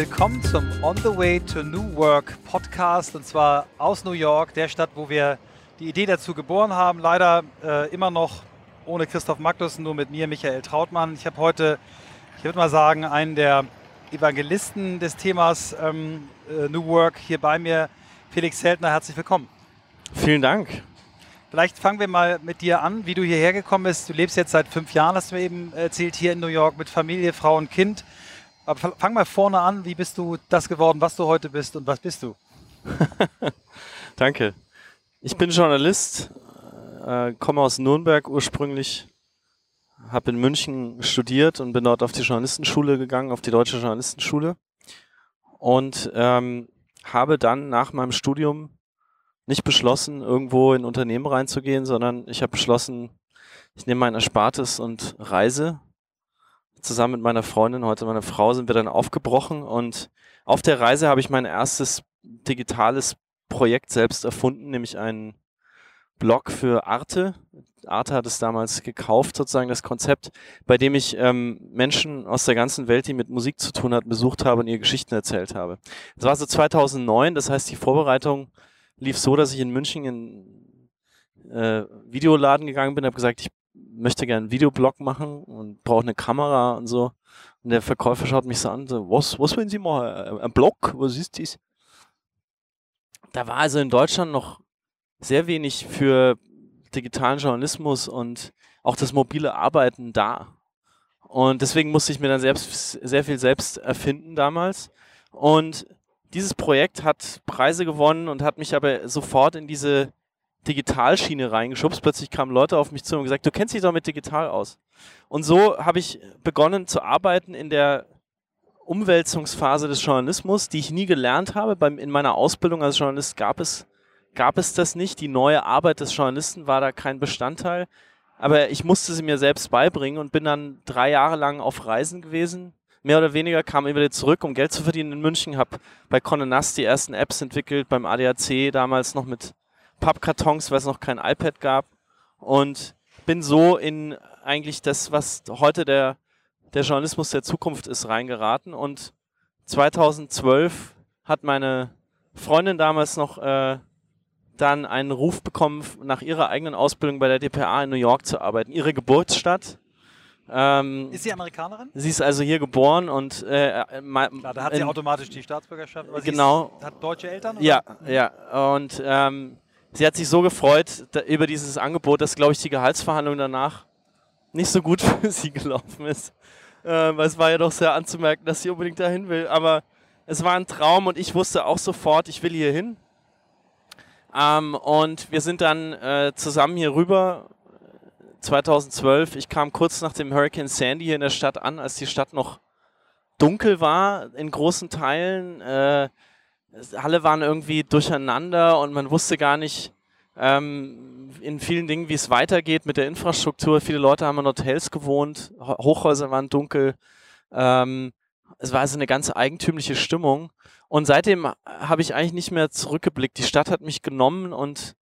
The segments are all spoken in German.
Willkommen zum On the Way to New Work Podcast und zwar aus New York, der Stadt, wo wir die Idee dazu geboren haben. Leider äh, immer noch ohne Christoph Magnussen, nur mit mir, Michael Trautmann. Ich habe heute, ich würde mal sagen, einen der Evangelisten des Themas ähm, äh, New Work hier bei mir, Felix Zeltner. Herzlich willkommen. Vielen Dank. Vielleicht fangen wir mal mit dir an, wie du hierher gekommen bist. Du lebst jetzt seit fünf Jahren, hast du mir eben erzählt, hier in New York mit Familie, Frau und Kind. Aber fang mal vorne an, wie bist du das geworden, was du heute bist und was bist du? Danke. Ich bin Journalist, äh, komme aus Nürnberg ursprünglich, habe in München studiert und bin dort auf die Journalistenschule gegangen, auf die Deutsche Journalistenschule und ähm, habe dann nach meinem Studium nicht beschlossen, irgendwo in Unternehmen reinzugehen, sondern ich habe beschlossen, ich nehme mein Erspartes und reise. Zusammen mit meiner Freundin, heute meine Frau, sind wir dann aufgebrochen und auf der Reise habe ich mein erstes digitales Projekt selbst erfunden, nämlich einen Blog für Arte. Arte hat es damals gekauft, sozusagen das Konzept, bei dem ich ähm, Menschen aus der ganzen Welt, die mit Musik zu tun hatten, besucht habe und ihre Geschichten erzählt habe. Das war so 2009, das heißt, die Vorbereitung lief so, dass ich in München in äh, Videoladen gegangen bin, habe gesagt, ich möchte gerne einen Videoblog machen und brauche eine Kamera und so. Und der Verkäufer schaut mich so an, so, was, was wollen Sie machen? Ein Blog? Was ist das? Da war also in Deutschland noch sehr wenig für digitalen Journalismus und auch das mobile Arbeiten da. Und deswegen musste ich mir dann selbst sehr viel selbst erfinden damals. Und dieses Projekt hat Preise gewonnen und hat mich aber sofort in diese Digitalschiene reingeschubst. Plötzlich kamen Leute auf mich zu und gesagt, du kennst dich doch mit digital aus. Und so habe ich begonnen zu arbeiten in der Umwälzungsphase des Journalismus, die ich nie gelernt habe. Beim, in meiner Ausbildung als Journalist gab es, gab es das nicht. Die neue Arbeit des Journalisten war da kein Bestandteil. Aber ich musste sie mir selbst beibringen und bin dann drei Jahre lang auf Reisen gewesen, mehr oder weniger, kam immer wieder zurück, um Geld zu verdienen in München, habe bei Conde die ersten Apps entwickelt, beim ADAC damals noch mit Pappkartons, weil es noch kein iPad gab und bin so in eigentlich das, was heute der, der Journalismus der Zukunft ist, reingeraten und 2012 hat meine Freundin damals noch äh, dann einen Ruf bekommen, nach ihrer eigenen Ausbildung bei der DPA in New York zu arbeiten. Ihre Geburtsstadt ähm, ist sie Amerikanerin? Sie ist also hier geboren und äh, Klar, da hat sie automatisch die Staatsbürgerschaft. Genau. Hat deutsche Eltern? Oder? Ja, ja. Und ähm, sie hat sich so gefreut da, über dieses Angebot, dass, glaube ich, die Gehaltsverhandlung danach nicht so gut für sie gelaufen ist. Äh, weil es war ja doch sehr anzumerken, dass sie unbedingt dahin will. Aber es war ein Traum und ich wusste auch sofort, ich will hier hin. Ähm, und wir sind dann äh, zusammen hier rüber 2012. Ich kam kurz nach dem Hurricane Sandy hier in der Stadt an, als die Stadt noch dunkel war in großen Teilen. Äh, alle waren irgendwie durcheinander und man wusste gar nicht ähm, in vielen Dingen, wie es weitergeht mit der Infrastruktur. Viele Leute haben in Hotels gewohnt, Hochhäuser waren dunkel. Ähm, es war also eine ganz eigentümliche Stimmung. Und seitdem habe ich eigentlich nicht mehr zurückgeblickt. Die Stadt hat mich genommen und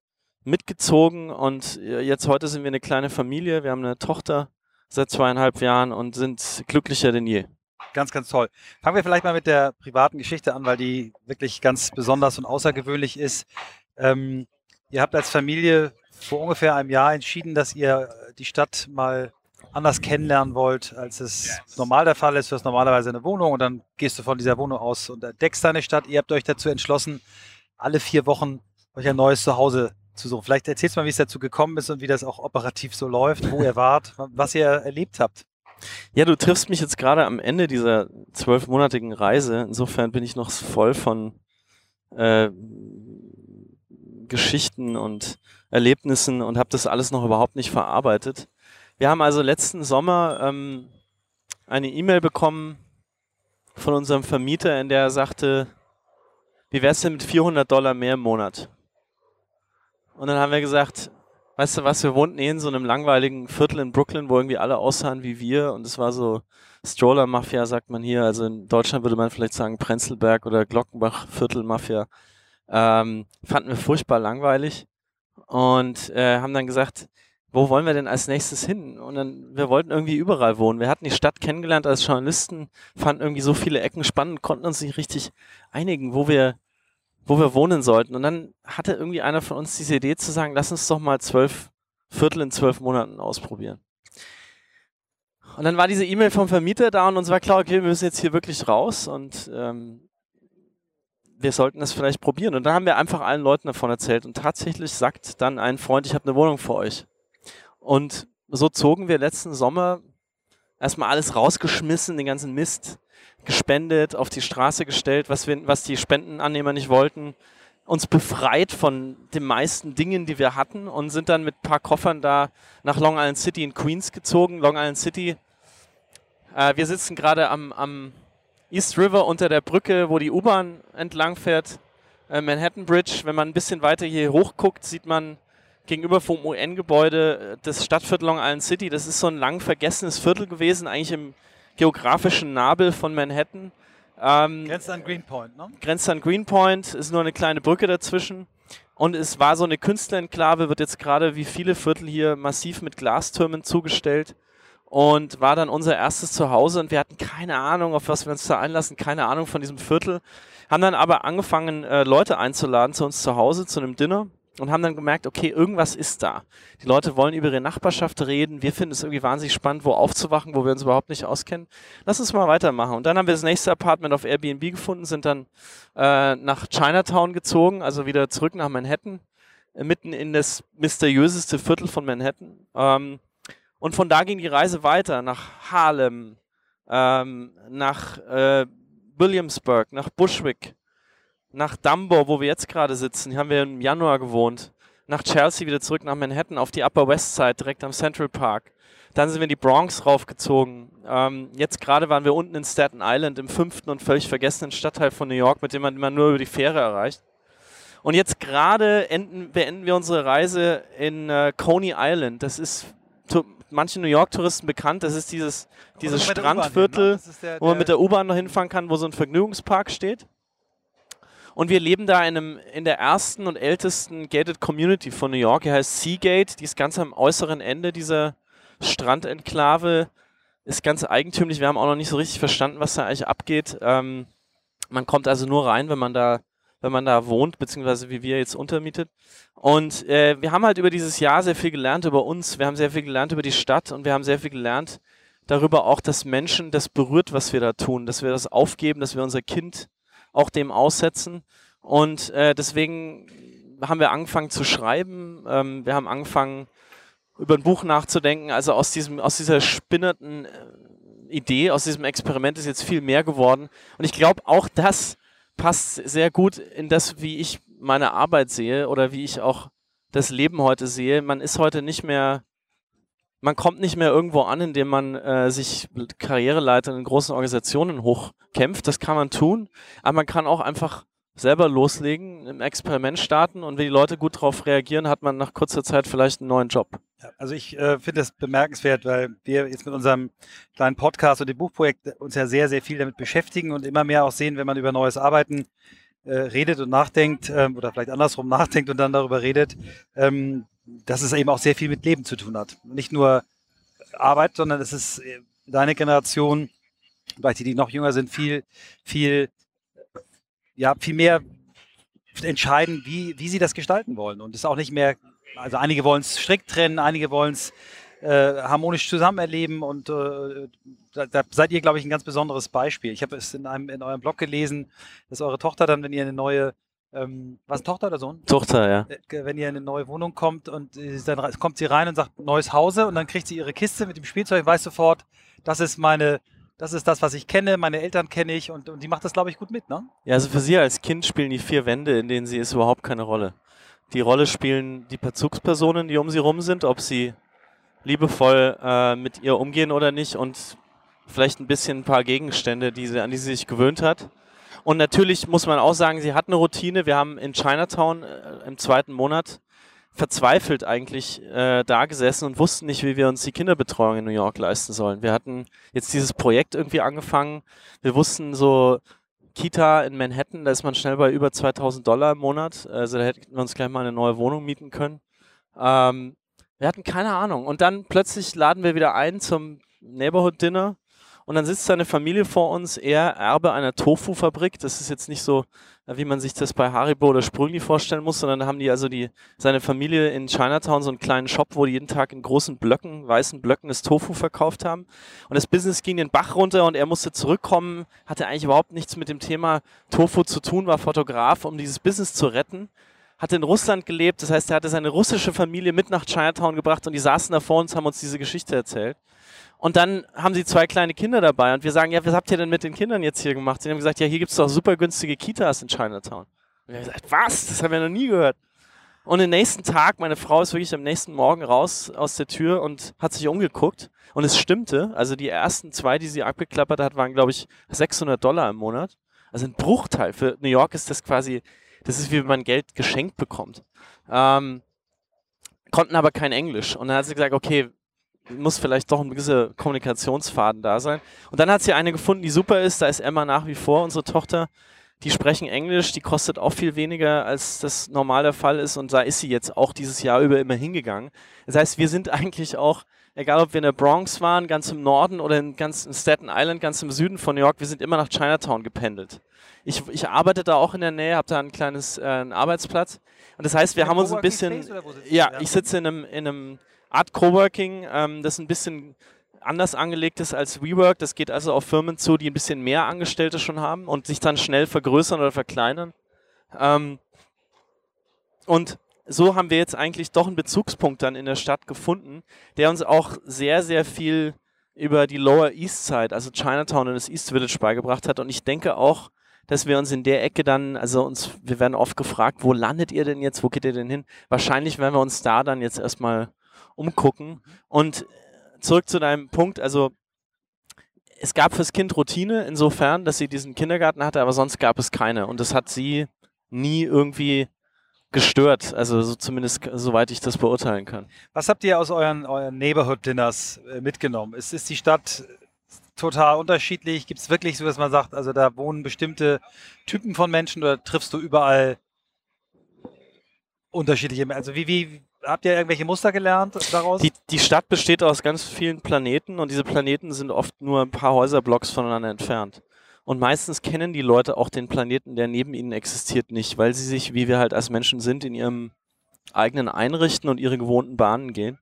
mitgezogen und jetzt heute sind wir eine kleine Familie. Wir haben eine Tochter seit zweieinhalb Jahren und sind glücklicher denn je. Ganz, ganz toll. Fangen wir vielleicht mal mit der privaten Geschichte an, weil die wirklich ganz besonders und außergewöhnlich ist. Ähm, ihr habt als Familie vor ungefähr einem Jahr entschieden, dass ihr die Stadt mal anders kennenlernen wollt, als es normal der Fall ist. Du hast normalerweise eine Wohnung und dann gehst du von dieser Wohnung aus und entdeckst deine Stadt. Ihr habt euch dazu entschlossen, alle vier Wochen euch ein neues Zuhause zu suchen. Vielleicht erzählst du mal, wie es dazu gekommen ist und wie das auch operativ so läuft, wo ihr wart, was ihr erlebt habt. Ja, du triffst mich jetzt gerade am Ende dieser zwölfmonatigen Reise. Insofern bin ich noch voll von äh, Geschichten und Erlebnissen und habe das alles noch überhaupt nicht verarbeitet. Wir haben also letzten Sommer ähm, eine E-Mail bekommen von unserem Vermieter, in der er sagte, wie wär's denn mit 400 Dollar mehr im Monat? Und dann haben wir gesagt, weißt du was, wir wohnten eh in so einem langweiligen Viertel in Brooklyn, wo irgendwie alle aussahen wie wir und es war so Stroller-Mafia, sagt man hier. Also in Deutschland würde man vielleicht sagen Prenzlberg oder Glockenbach-Viertel-Mafia. Ähm, fanden wir furchtbar langweilig und äh, haben dann gesagt, wo wollen wir denn als nächstes hin? Und dann, wir wollten irgendwie überall wohnen. Wir hatten die Stadt kennengelernt als Journalisten, fanden irgendwie so viele Ecken spannend, konnten uns nicht richtig einigen, wo wir, wo wir wohnen sollten. Und dann hatte irgendwie einer von uns diese Idee zu sagen, lass uns doch mal zwölf Viertel in zwölf Monaten ausprobieren. Und dann war diese E-Mail vom Vermieter da und uns war klar, okay, wir müssen jetzt hier wirklich raus und ähm, wir sollten das vielleicht probieren. Und dann haben wir einfach allen Leuten davon erzählt und tatsächlich sagt dann ein Freund, ich habe eine Wohnung für euch. Und so zogen wir letzten Sommer erstmal alles rausgeschmissen, den ganzen Mist gespendet, auf die Straße gestellt, was, wir, was die Spendenannehmer nicht wollten, uns befreit von den meisten Dingen, die wir hatten und sind dann mit ein paar Koffern da nach Long Island City in Queens gezogen. Long Island City äh, wir sitzen gerade am, am, East River unter der Brücke, wo die U-Bahn entlang fährt, äh, Manhattan Bridge. Wenn man ein bisschen weiter hier hoch guckt, sieht man gegenüber vom UN-Gebäude äh, das Stadtviertel Long Island City. Das ist so ein lang vergessenes Viertel gewesen, eigentlich im geografischen Nabel von Manhattan. Ähm, grenzt an Greenpoint, ne? Grenzt an Greenpoint, ist nur eine kleine Brücke dazwischen. Und es war so eine Künstlerenklave, wird jetzt gerade wie viele Viertel hier massiv mit Glastürmen zugestellt und war dann unser erstes Zuhause und wir hatten keine Ahnung, auf was wir uns da einlassen, keine Ahnung von diesem Viertel. Haben dann aber angefangen, äh, Leute einzuladen zu uns zu Hause, zu einem Dinner und haben dann gemerkt, okay, irgendwas ist da. Die Leute wollen über ihre Nachbarschaft reden. Wir finden es irgendwie wahnsinnig spannend, wo aufzuwachen, wo wir uns überhaupt nicht auskennen. Lass uns mal weitermachen. Und dann haben wir das nächste Apartment auf Airbnb gefunden, sind dann äh, nach Chinatown gezogen, also wieder zurück nach Manhattan, äh, mitten in das mysteriöseste Viertel von Manhattan. Ähm, und von da ging die Reise weiter nach Harlem, ähm, nach äh, Williamsburg, nach Bushwick, nach Dumbo, wo wir jetzt gerade sitzen. Hier haben wir im Januar gewohnt. Nach Chelsea wieder zurück nach Manhattan auf die Upper West Side, direkt am Central Park. Dann sind wir in die Bronx raufgezogen. Ähm, jetzt gerade waren wir unten in Staten Island, im fünften und völlig vergessenen Stadtteil von New York, mit dem man immer nur über die Fähre erreicht. Und jetzt gerade enden, beenden wir unsere Reise in äh, Coney Island. Das ist manchen New York-Touristen bekannt. Das ist dieses, dieses Strandviertel, hin, ne? wo man mit der U-Bahn noch hinfahren kann, wo so ein Vergnügungspark steht. Und wir leben da in, einem, in der ersten und ältesten gated Community von New York. Die heißt Seagate. Die ist ganz am äußeren Ende dieser Strandenklave. Ist ganz eigentümlich. Wir haben auch noch nicht so richtig verstanden, was da eigentlich abgeht. Ähm, man kommt also nur rein, wenn man da wenn man da wohnt, beziehungsweise wie wir jetzt untermietet. Und äh, wir haben halt über dieses Jahr sehr viel gelernt über uns, wir haben sehr viel gelernt über die Stadt und wir haben sehr viel gelernt darüber auch, dass Menschen das berührt, was wir da tun, dass wir das aufgeben, dass wir unser Kind auch dem aussetzen. Und äh, deswegen haben wir angefangen zu schreiben, ähm, wir haben angefangen über ein Buch nachzudenken, also aus diesem, aus dieser spinnerten äh, Idee, aus diesem Experiment ist jetzt viel mehr geworden. Und ich glaube, auch das passt sehr gut in das, wie ich meine Arbeit sehe oder wie ich auch das Leben heute sehe. Man ist heute nicht mehr, man kommt nicht mehr irgendwo an, indem man äh, sich Karriereleiter in großen Organisationen hochkämpft. Das kann man tun, aber man kann auch einfach selber loslegen, im Experiment starten und wenn die Leute gut darauf reagieren, hat man nach kurzer Zeit vielleicht einen neuen Job. Ja, also ich äh, finde das bemerkenswert, weil wir jetzt mit unserem kleinen Podcast und dem Buchprojekt uns ja sehr, sehr viel damit beschäftigen und immer mehr auch sehen, wenn man über neues Arbeiten äh, redet und nachdenkt ähm, oder vielleicht andersrum nachdenkt und dann darüber redet, ähm, dass es eben auch sehr viel mit Leben zu tun hat. Nicht nur Arbeit, sondern es ist äh, deine Generation, vielleicht die, die noch jünger sind, viel, viel ja, viel mehr entscheiden, wie, wie sie das gestalten wollen. Und es ist auch nicht mehr, also einige wollen es strikt trennen, einige wollen es äh, harmonisch zusammen erleben und äh, da, da, seid ihr, glaube ich, ein ganz besonderes Beispiel. Ich habe es in einem in eurem Blog gelesen, dass eure Tochter dann, wenn ihr eine neue ähm, was Tochter oder Sohn? Tochter, ja. Äh, wenn ihr in eine neue Wohnung kommt und dann kommt sie rein und sagt neues Hause und dann kriegt sie ihre Kiste mit dem Spielzeug, weiß sofort, das ist meine das ist das, was ich kenne, meine Eltern kenne ich und, und die macht das, glaube ich, gut mit, ne? Ja, also für sie als Kind spielen die vier Wände, in denen sie ist, überhaupt keine Rolle. Die Rolle spielen die Bezugspersonen, die um sie rum sind, ob sie liebevoll äh, mit ihr umgehen oder nicht und vielleicht ein bisschen ein paar Gegenstände, die sie, an die sie sich gewöhnt hat. Und natürlich muss man auch sagen, sie hat eine Routine. Wir haben in Chinatown äh, im zweiten Monat verzweifelt eigentlich äh, da gesessen und wussten nicht, wie wir uns die Kinderbetreuung in New York leisten sollen. Wir hatten jetzt dieses Projekt irgendwie angefangen. Wir wussten so, Kita in Manhattan, da ist man schnell bei über 2000 Dollar im Monat. Also da hätten wir uns gleich mal eine neue Wohnung mieten können. Ähm, Wir hatten keine Ahnung. Und dann plötzlich laden wir wieder ein zum Neighborhood Dinner und dann sitzt seine Familie vor uns, er Erbe einer Tofu-Fabrik. Das ist jetzt nicht so, wie man sich das bei Haribo oder Sprüngli vorstellen muss, sondern da haben die also die, seine Familie in Chinatown so einen kleinen Shop, wo die jeden Tag in großen Blöcken, weißen Blöcken das Tofu verkauft haben. Und das Business ging den Bach runter und er musste zurückkommen, hatte eigentlich überhaupt nichts mit dem Thema Tofu zu tun, war Fotograf, um dieses Business zu retten hatte in Russland gelebt, das heißt, er hatte seine russische Familie mit nach Chinatown gebracht und die saßen da vor uns, haben uns diese Geschichte erzählt. Und dann haben sie zwei kleine Kinder dabei und wir sagen, ja, was habt ihr denn mit den Kindern jetzt hier gemacht? Sie haben gesagt, ja, hier gibt es doch super günstige Kitas in Chinatown. Und wir haben gesagt, was? Das haben wir noch nie gehört. Und den nächsten Tag, meine Frau ist wirklich am nächsten Morgen raus aus der Tür und hat sich umgeguckt. Und es stimmte. Also die ersten zwei, die sie abgeklappert hat, waren, glaube ich, 600 Dollar im Monat. Also ein Bruchteil. Für New York ist das quasi, das ist wie wenn man Geld geschenkt bekommt. Ähm, konnten aber kein Englisch. Und dann hat sie gesagt, okay, muss vielleicht doch ein gewisser Kommunikationsfaden da sein. Und dann hat sie eine gefunden, die super ist. Da ist Emma nach wie vor unsere Tochter. Die sprechen Englisch, die kostet auch viel weniger, als das normal der Fall ist. Und da ist sie jetzt auch dieses Jahr über immer hingegangen. Das heißt, wir sind eigentlich auch, egal ob wir in der Bronx waren, ganz im Norden oder in ganz in Staten Island, ganz im Süden von New York, wir sind immer nach Chinatown gependelt. Ich, ich arbeite da auch in der Nähe, habe da ein kleines äh, einen Arbeitsplatz. Und das heißt, wir haben uns ein bisschen. Ja, ich sitze in einem, in einem Art Coworking, ähm, das ein bisschen anders angelegt ist als WeWork. Das geht also auf Firmen zu, die ein bisschen mehr Angestellte schon haben und sich dann schnell vergrößern oder verkleinern. Ähm, und so haben wir jetzt eigentlich doch einen Bezugspunkt dann in der Stadt gefunden, der uns auch sehr, sehr viel über die Lower East Side, also Chinatown und das East Village beigebracht hat. Und ich denke auch, dass wir uns in der Ecke dann, also uns, wir werden oft gefragt, wo landet ihr denn jetzt, wo geht ihr denn hin? Wahrscheinlich werden wir uns da dann jetzt erstmal umgucken. Und zurück zu deinem Punkt, also es gab fürs Kind Routine insofern, dass sie diesen Kindergarten hatte, aber sonst gab es keine. Und das hat sie nie irgendwie gestört, also so zumindest soweit ich das beurteilen kann. Was habt ihr aus euren, euren Neighborhood-Dinners äh, mitgenommen? Ist, ist die Stadt total unterschiedlich? Gibt es wirklich so, dass man sagt, also da wohnen bestimmte Typen von Menschen oder triffst du überall unterschiedliche Menschen? Also wie, wie, habt ihr irgendwelche Muster gelernt daraus? Die, die Stadt besteht aus ganz vielen Planeten und diese Planeten sind oft nur ein paar Häuserblocks voneinander entfernt. Und meistens kennen die Leute auch den Planeten, der neben ihnen existiert, nicht, weil sie sich, wie wir halt als Menschen sind, in ihrem eigenen einrichten und ihre gewohnten Bahnen gehen.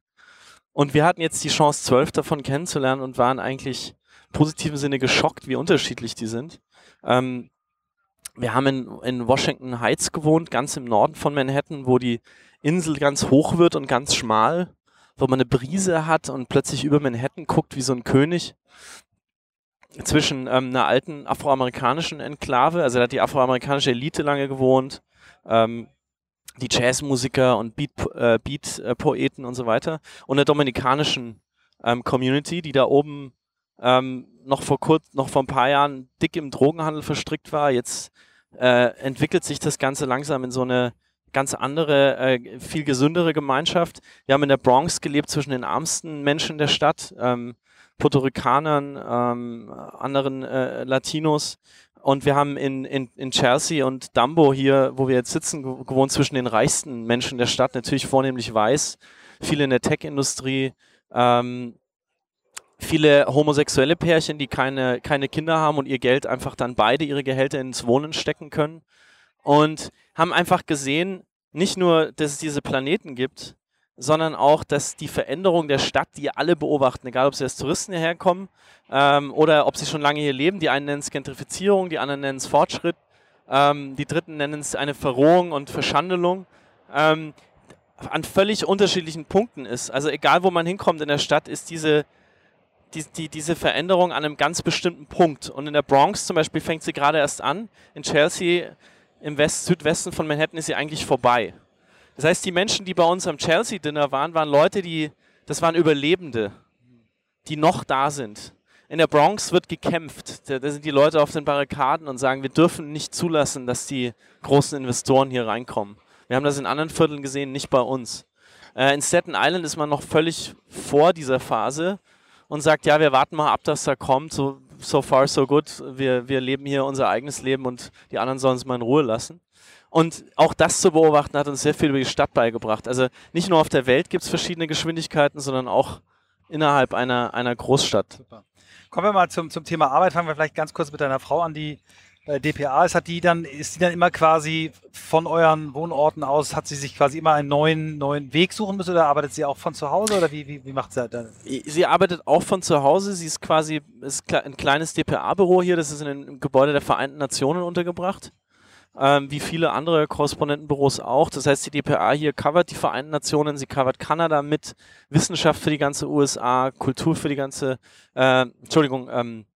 Und wir hatten jetzt die Chance, zwölf davon kennenzulernen und waren eigentlich positiven Sinne geschockt, wie unterschiedlich die sind. Ähm, wir haben in, in Washington Heights gewohnt, ganz im Norden von Manhattan, wo die Insel ganz hoch wird und ganz schmal, wo man eine Brise hat und plötzlich über Manhattan guckt wie so ein König zwischen ähm, einer alten afroamerikanischen Enklave, also da hat die afroamerikanische Elite lange gewohnt, ähm, die Jazzmusiker und Beat-Poeten Beat, äh, und so weiter, und der dominikanischen ähm, Community, die da oben ähm, noch vor kurz, noch vor ein paar Jahren dick im Drogenhandel verstrickt war. Jetzt äh, entwickelt sich das Ganze langsam in so eine ganz andere, äh, viel gesündere Gemeinschaft. Wir haben in der Bronx gelebt zwischen den ärmsten Menschen der Stadt, ähm, Puerto Ricanern, ähm, anderen äh, Latinos. Und wir haben in, in, in Chelsea und Dumbo hier, wo wir jetzt sitzen, gewohnt zwischen den reichsten Menschen der Stadt, natürlich vornehmlich weiß, viele in der Tech-Industrie, ähm, viele homosexuelle Pärchen, die keine, keine Kinder haben und ihr Geld einfach dann beide ihre Gehälter ins Wohnen stecken können. Und haben einfach gesehen, nicht nur, dass es diese Planeten gibt, sondern auch, dass die Veränderung der Stadt, die alle beobachten, egal ob sie als Touristen hierher kommen ähm, oder ob sie schon lange hier leben, die einen nennen es Gentrifizierung, die anderen nennen es Fortschritt, ähm, die dritten nennen es eine Verrohung und Verschandelung, ähm, an völlig unterschiedlichen Punkten ist. Also egal, wo man hinkommt in der Stadt, ist diese die, die, diese Veränderung an einem ganz bestimmten Punkt. Und in der Bronx zum Beispiel fängt sie gerade erst an. In Chelsea, im West Südwesten von Manhattan, ist sie eigentlich vorbei. Das heißt, die Menschen, die bei uns am Chelsea-Dinner waren, waren Leute, die, das waren Überlebende, die noch da sind. In der Bronx wird gekämpft. Da, da sind die Leute auf den Barrikaden und sagen, wir dürfen nicht zulassen, dass die großen Investoren hier reinkommen. Wir haben das in anderen Vierteln gesehen, nicht bei uns. Äh, in Staten Island ist man noch völlig vor dieser Phase und sagt, ja, wir warten mal ab, dass er kommt. So, so far, so good. Wir, wir leben hier unser eigenes Leben und die anderen sollen es mal in Ruhe lassen. Und auch das zu beobachten hat uns sehr viel über die Stadt beigebracht. Also nicht nur auf der Welt gibt es verschiedene Geschwindigkeiten, sondern auch innerhalb einer, einer Großstadt. Super. Kommen wir mal zum, zum Thema Arbeit. Fangen wir vielleicht ganz kurz mit deiner Frau an, die bei DPA ist. Hat die dann, ist die dann immer quasi von euren Wohnorten aus, hat sie sich quasi immer einen neuen, neuen Weg suchen müssen oder arbeitet sie auch von zu Hause oder wie, wie, wie macht sie das? Sie arbeitet auch von zu Hause. Sie ist quasi ist ein kleines DPA-Büro hier. Das ist in einem Gebäude der Vereinten Nationen untergebracht ähm, wie viele andere Korrespondentenbüros auch. Das heißt, die DPA hier covert die Vereinten Nationen, sie covert Kanada mit, Wissenschaft für die ganze USA, Kultur für die ganze, äh, Entschuldigung, ähm,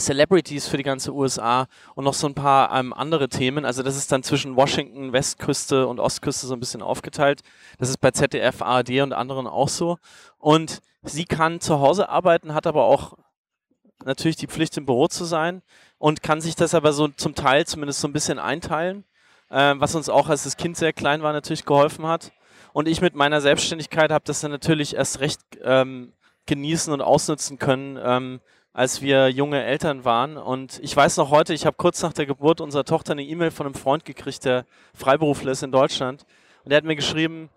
Celebrities für die ganze USA und noch so ein paar ähm, andere Themen. Also das ist dann zwischen Washington, Westküste und Ostküste so ein bisschen aufgeteilt. Das ist bei ZDF, ARD und anderen auch so. Und sie kann zu Hause arbeiten, hat aber auch natürlich die Pflicht im Büro zu sein und kann sich das aber so zum Teil zumindest so ein bisschen einteilen, äh, was uns auch, als das Kind sehr klein war, natürlich geholfen hat. Und ich mit meiner Selbstständigkeit habe das dann natürlich erst recht ähm, genießen und ausnutzen können, ähm, als wir junge Eltern waren. Und ich weiß noch heute, ich habe kurz nach der Geburt unserer Tochter eine E-Mail von einem Freund gekriegt, der Freiberufler ist in Deutschland. Und der hat mir geschrieben,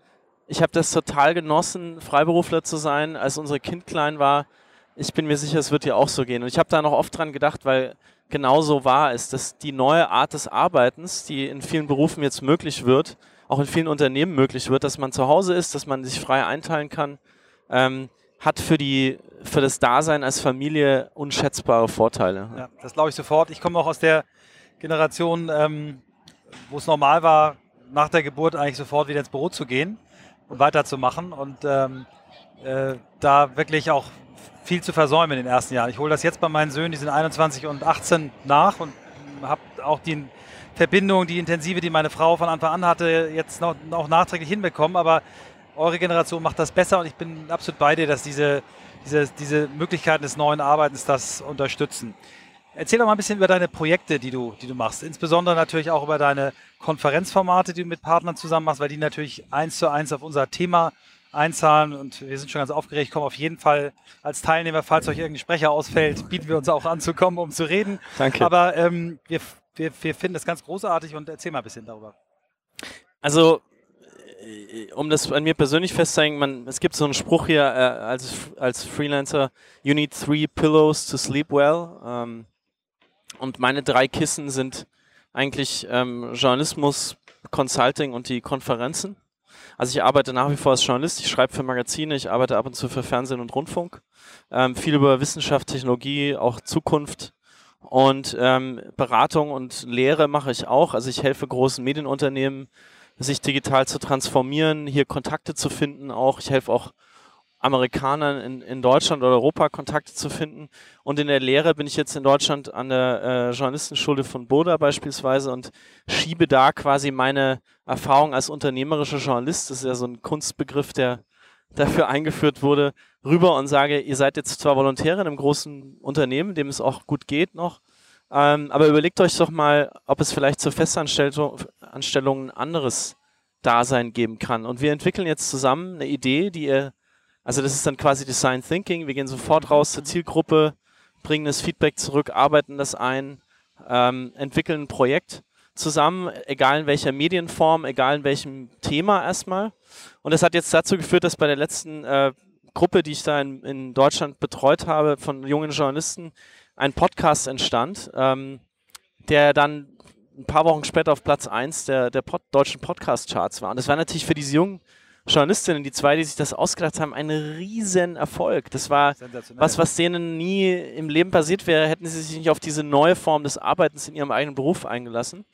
ich habe das total genossen, Freiberufler zu sein, als unser Kind klein war. Ich bin mir sicher, es wird dir auch so gehen. Und ich habe da noch oft dran gedacht, weil genauso wahr ist, dass die neue Art des Arbeitens, die in vielen Berufen jetzt möglich wird, auch in vielen Unternehmen möglich wird, dass man zu Hause ist, dass man sich frei einteilen kann, ähm, hat für, die, für das Dasein als Familie unschätzbare Vorteile. Ja, das glaube ich sofort. Ich komme auch aus der Generation, ähm, wo es normal war, nach der Geburt eigentlich sofort wieder ins Büro zu gehen und weiterzumachen und ähm, äh, da wirklich auch viel zu versäumen in den ersten Jahren. Ich hole das jetzt bei meinen Söhnen, die sind 21 und 18 nach und habe auch die Verbindung, die intensive, die meine Frau von Anfang an hatte, jetzt noch, noch nachträglich hinbekommen. Aber eure Generation macht das besser und ich bin absolut bei dir, dass diese, diese, diese Möglichkeiten des neuen Arbeitens das unterstützen. Erzähl doch mal ein bisschen über deine Projekte, die du, die du machst. Insbesondere natürlich auch über deine Konferenzformate, die du mit Partnern zusammen machst, weil die natürlich eins zu eins auf unser Thema einzahlen und wir sind schon ganz aufgeregt, kommen auf jeden Fall als Teilnehmer, falls euch irgendein Sprecher ausfällt, bieten wir uns auch an zu kommen, um zu reden. Danke. Aber ähm, wir, wir, wir finden das ganz großartig und erzähl mal ein bisschen darüber. Also äh, um das an mir persönlich festzulegen, man, es gibt so einen Spruch hier äh, als, als Freelancer, you need three pillows to sleep well. Ähm, und meine drei Kissen sind eigentlich ähm, Journalismus, Consulting und die Konferenzen. Also ich arbeite nach wie vor als Journalist, ich schreibe für Magazine, ich arbeite ab und zu für Fernsehen und Rundfunk. Ähm, viel über Wissenschaft, Technologie, auch Zukunft. Und ähm, Beratung und Lehre mache ich auch. Also ich helfe großen Medienunternehmen, sich digital zu transformieren, hier Kontakte zu finden auch. Ich helfe auch Amerikanern in, in Deutschland oder Europa Kontakte zu finden. Und in der Lehre bin ich jetzt in Deutschland an der äh, Journalistenschule von Boda beispielsweise und schiebe da quasi meine Erfahrung als unternehmerischer Journalist, das ist ja so ein Kunstbegriff, der dafür eingeführt wurde, rüber und sage, ihr seid jetzt zwar Volontäre in einem großen Unternehmen, dem es auch gut geht noch, ähm, aber überlegt euch doch mal, ob es vielleicht zur Festanstellung ein anderes Dasein geben kann. Und wir entwickeln jetzt zusammen eine Idee, die ihr also das ist dann quasi Design Thinking. Wir gehen sofort raus zur Zielgruppe, bringen das Feedback zurück, arbeiten das ein, ähm, entwickeln ein Projekt zusammen, egal in welcher Medienform, egal in welchem Thema erstmal. Und das hat jetzt dazu geführt, dass bei der letzten äh, Gruppe, die ich da in, in, Deutschland betreut habe, von jungen Journalisten, ein Podcast entstand, ähm, der dann ein paar Wochen später auf Platz 1 der, der Pod deutschen Podcast-Charts war. Und das war natürlich für diese jungen Journalistinnen, die zwei, die sich das ausgedacht haben, ein riesen Erfolg. Das war was, was denen nie im Leben passiert wäre, hätten sie sich nicht auf diese neue Form des Arbeitens in ihrem eigenen Beruf eingelassen.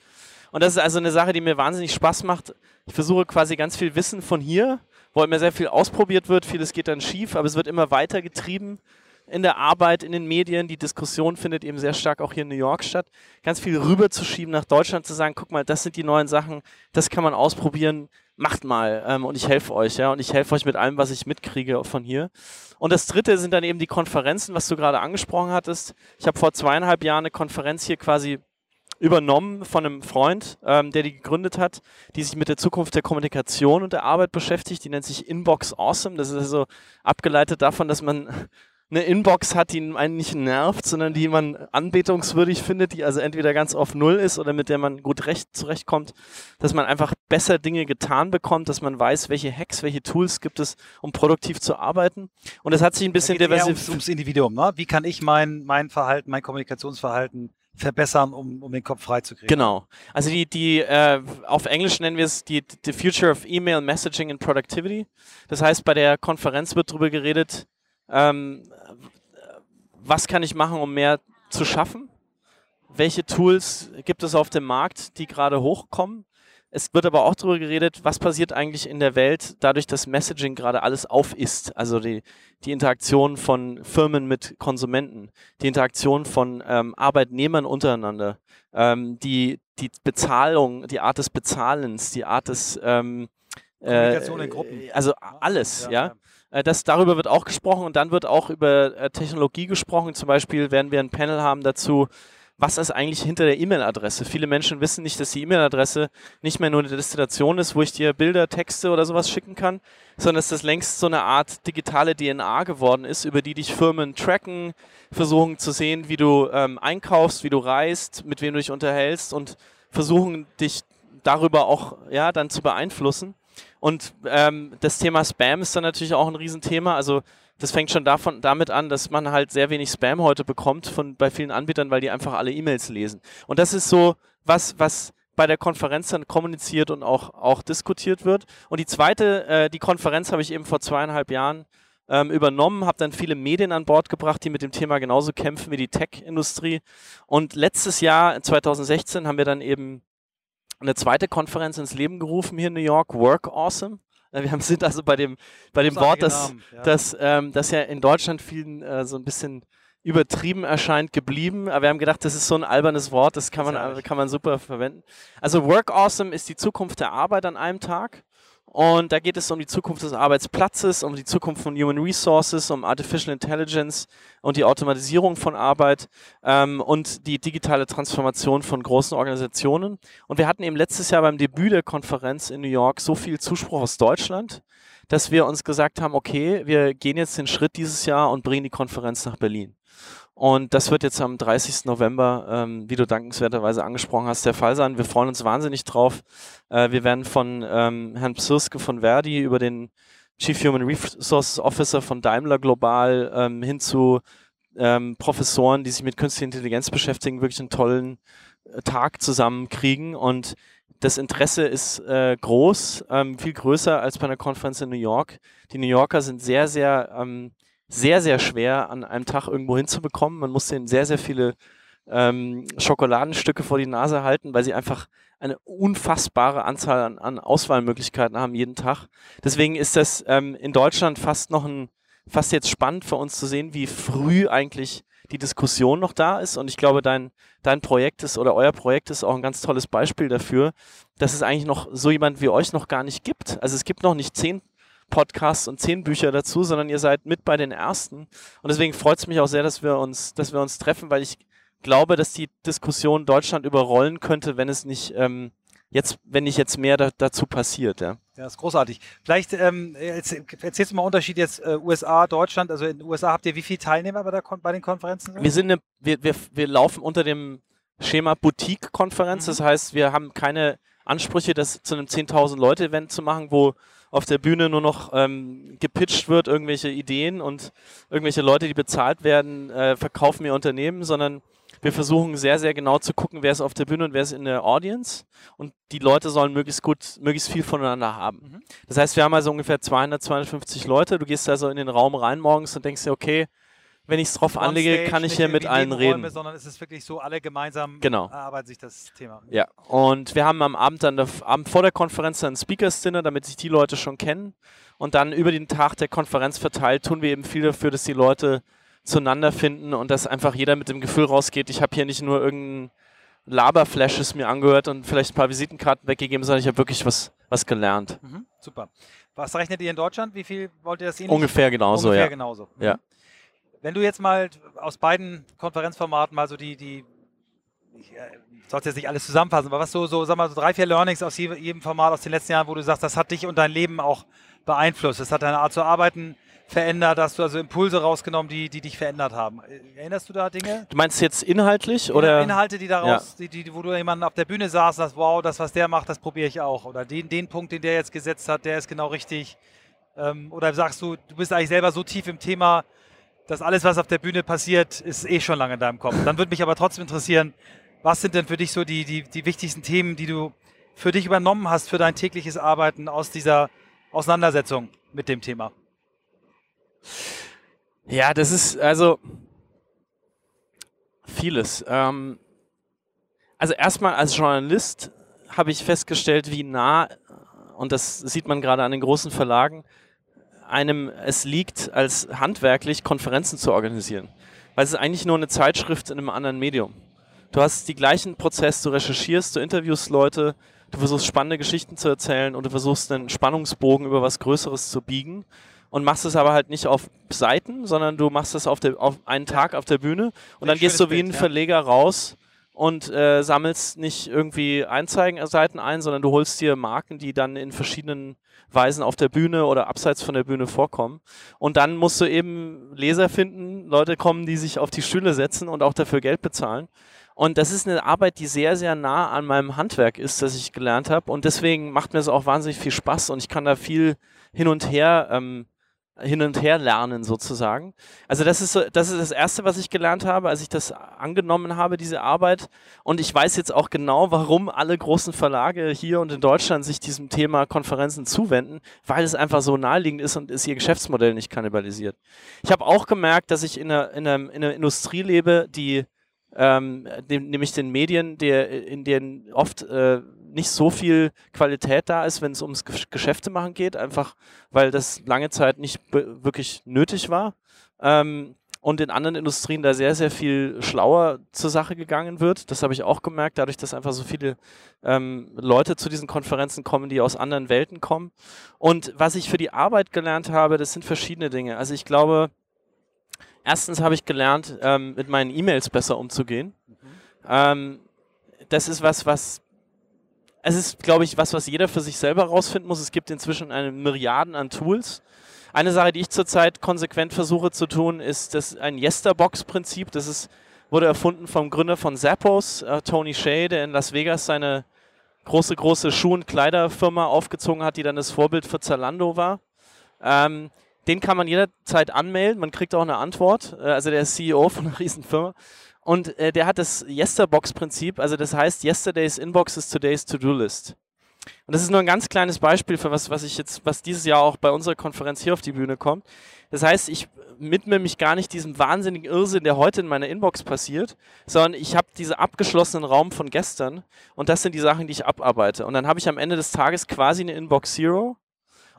Und das ist also eine Sache, die mir wahnsinnig Spaß macht. Ich versuche quasi ganz viel Wissen von hier, wo immer sehr viel ausprobiert wird, vieles geht dann schief, aber es wird immer weiter getrieben in der Arbeit, in den Medien. Die Diskussion findet eben sehr stark auch hier in New York statt. Ganz viel rüberzuschieben nach Deutschland, zu sagen, guck mal, das sind die neuen Sachen, das kann man ausprobieren macht mal ähm, und ich helfe euch, ja, und ich helfe euch mit allem, was ich mitkriege von hier. Und das dritte sind dann eben die Konferenzen, was du gerade angesprochen hattest. Ich habe vor zweieinhalb Jahren eine Konferenz hier quasi übernommen von einem Freund, ähm, der die gegründet hat, die sich mit der Zukunft der Kommunikation und der Arbeit beschäftigt. Die nennt sich Inbox Awesome. Das ist also abgeleitet davon, dass man eine Inbox hat, die einen nicht nervt, sondern die man anbetungswürdig findet, die also entweder ganz auf Null ist oder mit der man gut recht zurechtkommt, dass man einfach besser Dinge getan bekommt, dass man weiß, welche Hacks, welche Tools gibt es, um produktiv zu arbeiten. Und das hat sich ein bisschen diversifiziert. Ums, ums Individuum, ne? Wie kann ich mein, mein Verhalten, mein Kommunikationsverhalten verbessern, um, um den Kopf freizukriegen. Genau. Also die, die äh, auf Englisch nennen wir es die the Future of Email Messaging and Productivity. Das heißt, bei der Konferenz wird darüber geredet, ähm, was kann ich machen, um mehr zu schaffen? Welche Tools gibt es auf dem Markt, die gerade hochkommen? Es wird aber auch darüber geredet, was passiert eigentlich in der Welt, dadurch, dass Messaging gerade alles auf ist. Also die, die Interaktion von Firmen mit Konsumenten, die Interaktion von ähm, Arbeitnehmern untereinander, ähm, die, die Bezahlung, die Art des Bezahlens, die Art des ähm, Kommunikation äh, in Gruppen. Also alles, ja. ja. ja. Äh, das, darüber wird auch gesprochen und dann wird auch über äh, Technologie gesprochen. Zum Beispiel werden wir ein Panel haben dazu, was ist eigentlich hinter der E-Mail-Adresse? Viele Menschen wissen nicht, dass die E-Mail-Adresse nicht mehr nur eine Destination ist, wo ich dir Bilder, Texte oder sowas schicken kann, sondern dass das längst so eine Art digitale DNA geworden ist, über die dich Firmen tracken, versuchen zu sehen, wie du ähm, einkaufst, wie du reist, mit wem du dich unterhältst und versuchen dich darüber auch ja dann zu beeinflussen. Und ähm, das Thema Spam ist dann natürlich auch ein Riesenthema. Also das fängt schon davon, damit an, dass man halt sehr wenig Spam heute bekommt von, bei vielen Anbietern, weil die einfach alle E-Mails lesen. Und das ist so was, was bei der Konferenz dann kommuniziert und auch, auch diskutiert wird. Und die zweite, äh, die Konferenz habe ich eben vor zweieinhalb Jahren ähm, übernommen, habe dann viele Medien an Bord gebracht, die mit dem Thema genauso kämpfen wie die Tech-Industrie. Und letztes Jahr, 2016, haben wir dann eben eine zweite Konferenz ins Leben gerufen hier in New York, Work Awesome. Wir sind also bei dem, bei dem Wort, das, ja. Das, ähm, das ja in Deutschland vielen äh, so ein bisschen übertrieben erscheint, geblieben. Aber wir haben gedacht, das ist so ein albernes Wort, das kann man, kann man super verwenden. Also Work Awesome ist die Zukunft der Arbeit an einem Tag. Und da geht es um die Zukunft des Arbeitsplatzes, um die Zukunft von Human Resources, um Artificial Intelligence und die Automatisierung von Arbeit ähm, und die digitale Transformation von großen Organisationen. Und wir hatten eben letztes Jahr beim Debüt der Konferenz in New York so viel Zuspruch aus Deutschland, dass wir uns gesagt haben, okay, wir gehen jetzt den Schritt dieses Jahr und bringen die Konferenz nach Berlin. Und das wird jetzt am 30. November, ähm, wie du dankenswerterweise angesprochen hast, der Fall sein. Wir freuen uns wahnsinnig drauf. Äh, wir werden von ähm, Herrn Psirske von Verdi über den Chief Human Resources Officer von Daimler Global ähm, hin zu ähm, Professoren, die sich mit künstlicher Intelligenz beschäftigen, wirklich einen tollen äh, Tag zusammenkriegen. Und das Interesse ist äh, groß, ähm, viel größer als bei einer Konferenz in New York. Die New Yorker sind sehr, sehr ähm, sehr, sehr schwer an einem Tag irgendwo hinzubekommen. Man muss denen sehr, sehr viele ähm, Schokoladenstücke vor die Nase halten, weil sie einfach eine unfassbare Anzahl an, an Auswahlmöglichkeiten haben jeden Tag. Deswegen ist das ähm, in Deutschland fast noch ein, fast jetzt spannend für uns zu sehen, wie früh eigentlich die Diskussion noch da ist. Und ich glaube, dein, dein Projekt ist oder euer Projekt ist auch ein ganz tolles Beispiel dafür, dass es eigentlich noch so jemand wie euch noch gar nicht gibt. Also es gibt noch nicht zehn Podcasts und zehn Bücher dazu, sondern ihr seid mit bei den ersten. Und deswegen freut es mich auch sehr, dass wir uns, dass wir uns treffen, weil ich glaube, dass die Diskussion Deutschland überrollen könnte, wenn es nicht ähm, jetzt, wenn nicht jetzt mehr da, dazu passiert. Ja. Ja, ist großartig. Vielleicht ähm, erzählst du mal Unterschied jetzt äh, USA, Deutschland. Also in den USA habt ihr wie viele Teilnehmer bei, der bei den Konferenzen? Wir sind eine, wir, wir, wir laufen unter dem Schema Boutique-Konferenz. Mhm. Das heißt, wir haben keine Ansprüche, das zu einem 10.000 Leute-Event zu machen, wo auf der Bühne nur noch ähm, gepitcht wird, irgendwelche Ideen und irgendwelche Leute, die bezahlt werden, äh, verkaufen ihr Unternehmen, sondern wir versuchen sehr, sehr genau zu gucken, wer ist auf der Bühne und wer ist in der Audience. Und die Leute sollen möglichst gut, möglichst viel voneinander haben. Mhm. Das heißt, wir haben also ungefähr 200, 250 Leute. Du gehst also in den Raum rein morgens und denkst dir, okay, wenn ich es drauf anlege, kann ich hier mit allen reden. Räume, sondern es ist wirklich so, alle gemeinsam genau. erarbeiten sich das Thema. Ja, und wir haben am Abend dann, Abend vor der Konferenz dann ein Speakers Dinner, damit sich die Leute schon kennen. Und dann über den Tag der Konferenz verteilt tun wir eben viel dafür, dass die Leute zueinander finden und dass einfach jeder mit dem Gefühl rausgeht, ich habe hier nicht nur irgendein Laberflashes mir angehört und vielleicht ein paar Visitenkarten weggegeben, sondern ich habe wirklich was, was gelernt. Mhm, super. Was rechnet ihr in Deutschland? Wie viel wollt ihr das ähnlich? Ungefähr genauso, Ungefähr ja. genauso. Mhm. Ja. Wenn du jetzt mal aus beiden Konferenzformaten mal so die, die ich äh, soll jetzt nicht alles zusammenfassen, aber was so, so, sag mal, so drei, vier Learnings aus jedem Format aus den letzten Jahren, wo du sagst, das hat dich und dein Leben auch beeinflusst? Das hat deine Art zu arbeiten verändert? Hast du also Impulse rausgenommen, die, die dich verändert haben? Erinnerst du da Dinge? Du meinst jetzt inhaltlich oder? Inhalte, die daraus, ja. die, die, wo du jemanden auf der Bühne saß und sagst, wow, das, was der macht, das probiere ich auch. Oder den, den Punkt, den der jetzt gesetzt hat, der ist genau richtig. Ähm, oder sagst du, du bist eigentlich selber so tief im Thema, dass alles, was auf der Bühne passiert, ist eh schon lange in deinem Kopf. Dann würde mich aber trotzdem interessieren, was sind denn für dich so die, die, die wichtigsten Themen, die du für dich übernommen hast, für dein tägliches Arbeiten aus dieser Auseinandersetzung mit dem Thema? Ja, das ist also vieles. Ähm, also erstmal als Journalist habe ich festgestellt, wie nah, und das sieht man gerade an den großen Verlagen, einem es liegt, als handwerklich Konferenzen zu organisieren. Weil es ist eigentlich nur eine Zeitschrift in einem anderen Medium. Du hast die gleichen Prozesse, du recherchierst, du interviewst Leute, du versuchst spannende Geschichten zu erzählen und du versuchst einen Spannungsbogen über was Größeres zu biegen und machst es aber halt nicht auf Seiten, sondern du machst es auf, der, auf einen Tag auf der Bühne und dann gehst du wie ein Verleger raus und äh, sammelst nicht irgendwie Einzeigenseiten ein, sondern du holst dir Marken, die dann in verschiedenen Weisen auf der Bühne oder abseits von der Bühne vorkommen. Und dann musst du eben Leser finden, Leute kommen, die sich auf die Stühle setzen und auch dafür Geld bezahlen. Und das ist eine Arbeit, die sehr, sehr nah an meinem Handwerk ist, das ich gelernt habe. Und deswegen macht mir das auch wahnsinnig viel Spaß und ich kann da viel hin und her ähm, hin und her lernen sozusagen. Also das ist so, das ist das erste, was ich gelernt habe, als ich das angenommen habe, diese Arbeit. Und ich weiß jetzt auch genau, warum alle großen Verlage hier und in Deutschland sich diesem Thema Konferenzen zuwenden, weil es einfach so naheliegend ist und es ihr Geschäftsmodell nicht kannibalisiert. Ich habe auch gemerkt, dass ich in einer, in einer, in einer Industrie lebe, die ähm, dem, nämlich den Medien, der, in denen oft äh, nicht so viel Qualität da ist, wenn es ums Geschäfte machen geht, einfach weil das lange Zeit nicht wirklich nötig war. Ähm, und in anderen Industrien da sehr, sehr viel schlauer zur Sache gegangen wird. Das habe ich auch gemerkt, dadurch, dass einfach so viele ähm, Leute zu diesen Konferenzen kommen, die aus anderen Welten kommen. Und was ich für die Arbeit gelernt habe, das sind verschiedene Dinge. Also ich glaube, erstens habe ich gelernt, ähm, mit meinen E-Mails besser umzugehen. Mhm. Ähm, das ist was, was es ist, glaube ich, was, was jeder für sich selber rausfinden muss. Es gibt inzwischen eine Milliarden an Tools. Eine Sache, die ich zurzeit konsequent versuche zu tun, ist das ein Yesterbox-Prinzip. Das ist, wurde erfunden vom Gründer von Zappos, äh, Tony Shea, der in Las Vegas seine große, große Schuh- und Kleiderfirma aufgezogen hat, die dann das Vorbild für Zalando war. Ähm, den kann man jederzeit anmelden, man kriegt auch eine Antwort. Äh, also der ist CEO von einer Riesenfirma. Und äh, der hat das Yesterbox-Prinzip, also das heißt, Yesterday's Inbox is today's To-Do-List. Und das ist nur ein ganz kleines Beispiel für was, was ich jetzt, was dieses Jahr auch bei unserer Konferenz hier auf die Bühne kommt. Das heißt, ich widme mich gar nicht diesem wahnsinnigen Irrsinn, der heute in meiner Inbox passiert, sondern ich habe diesen abgeschlossenen Raum von gestern und das sind die Sachen, die ich abarbeite. Und dann habe ich am Ende des Tages quasi eine Inbox Zero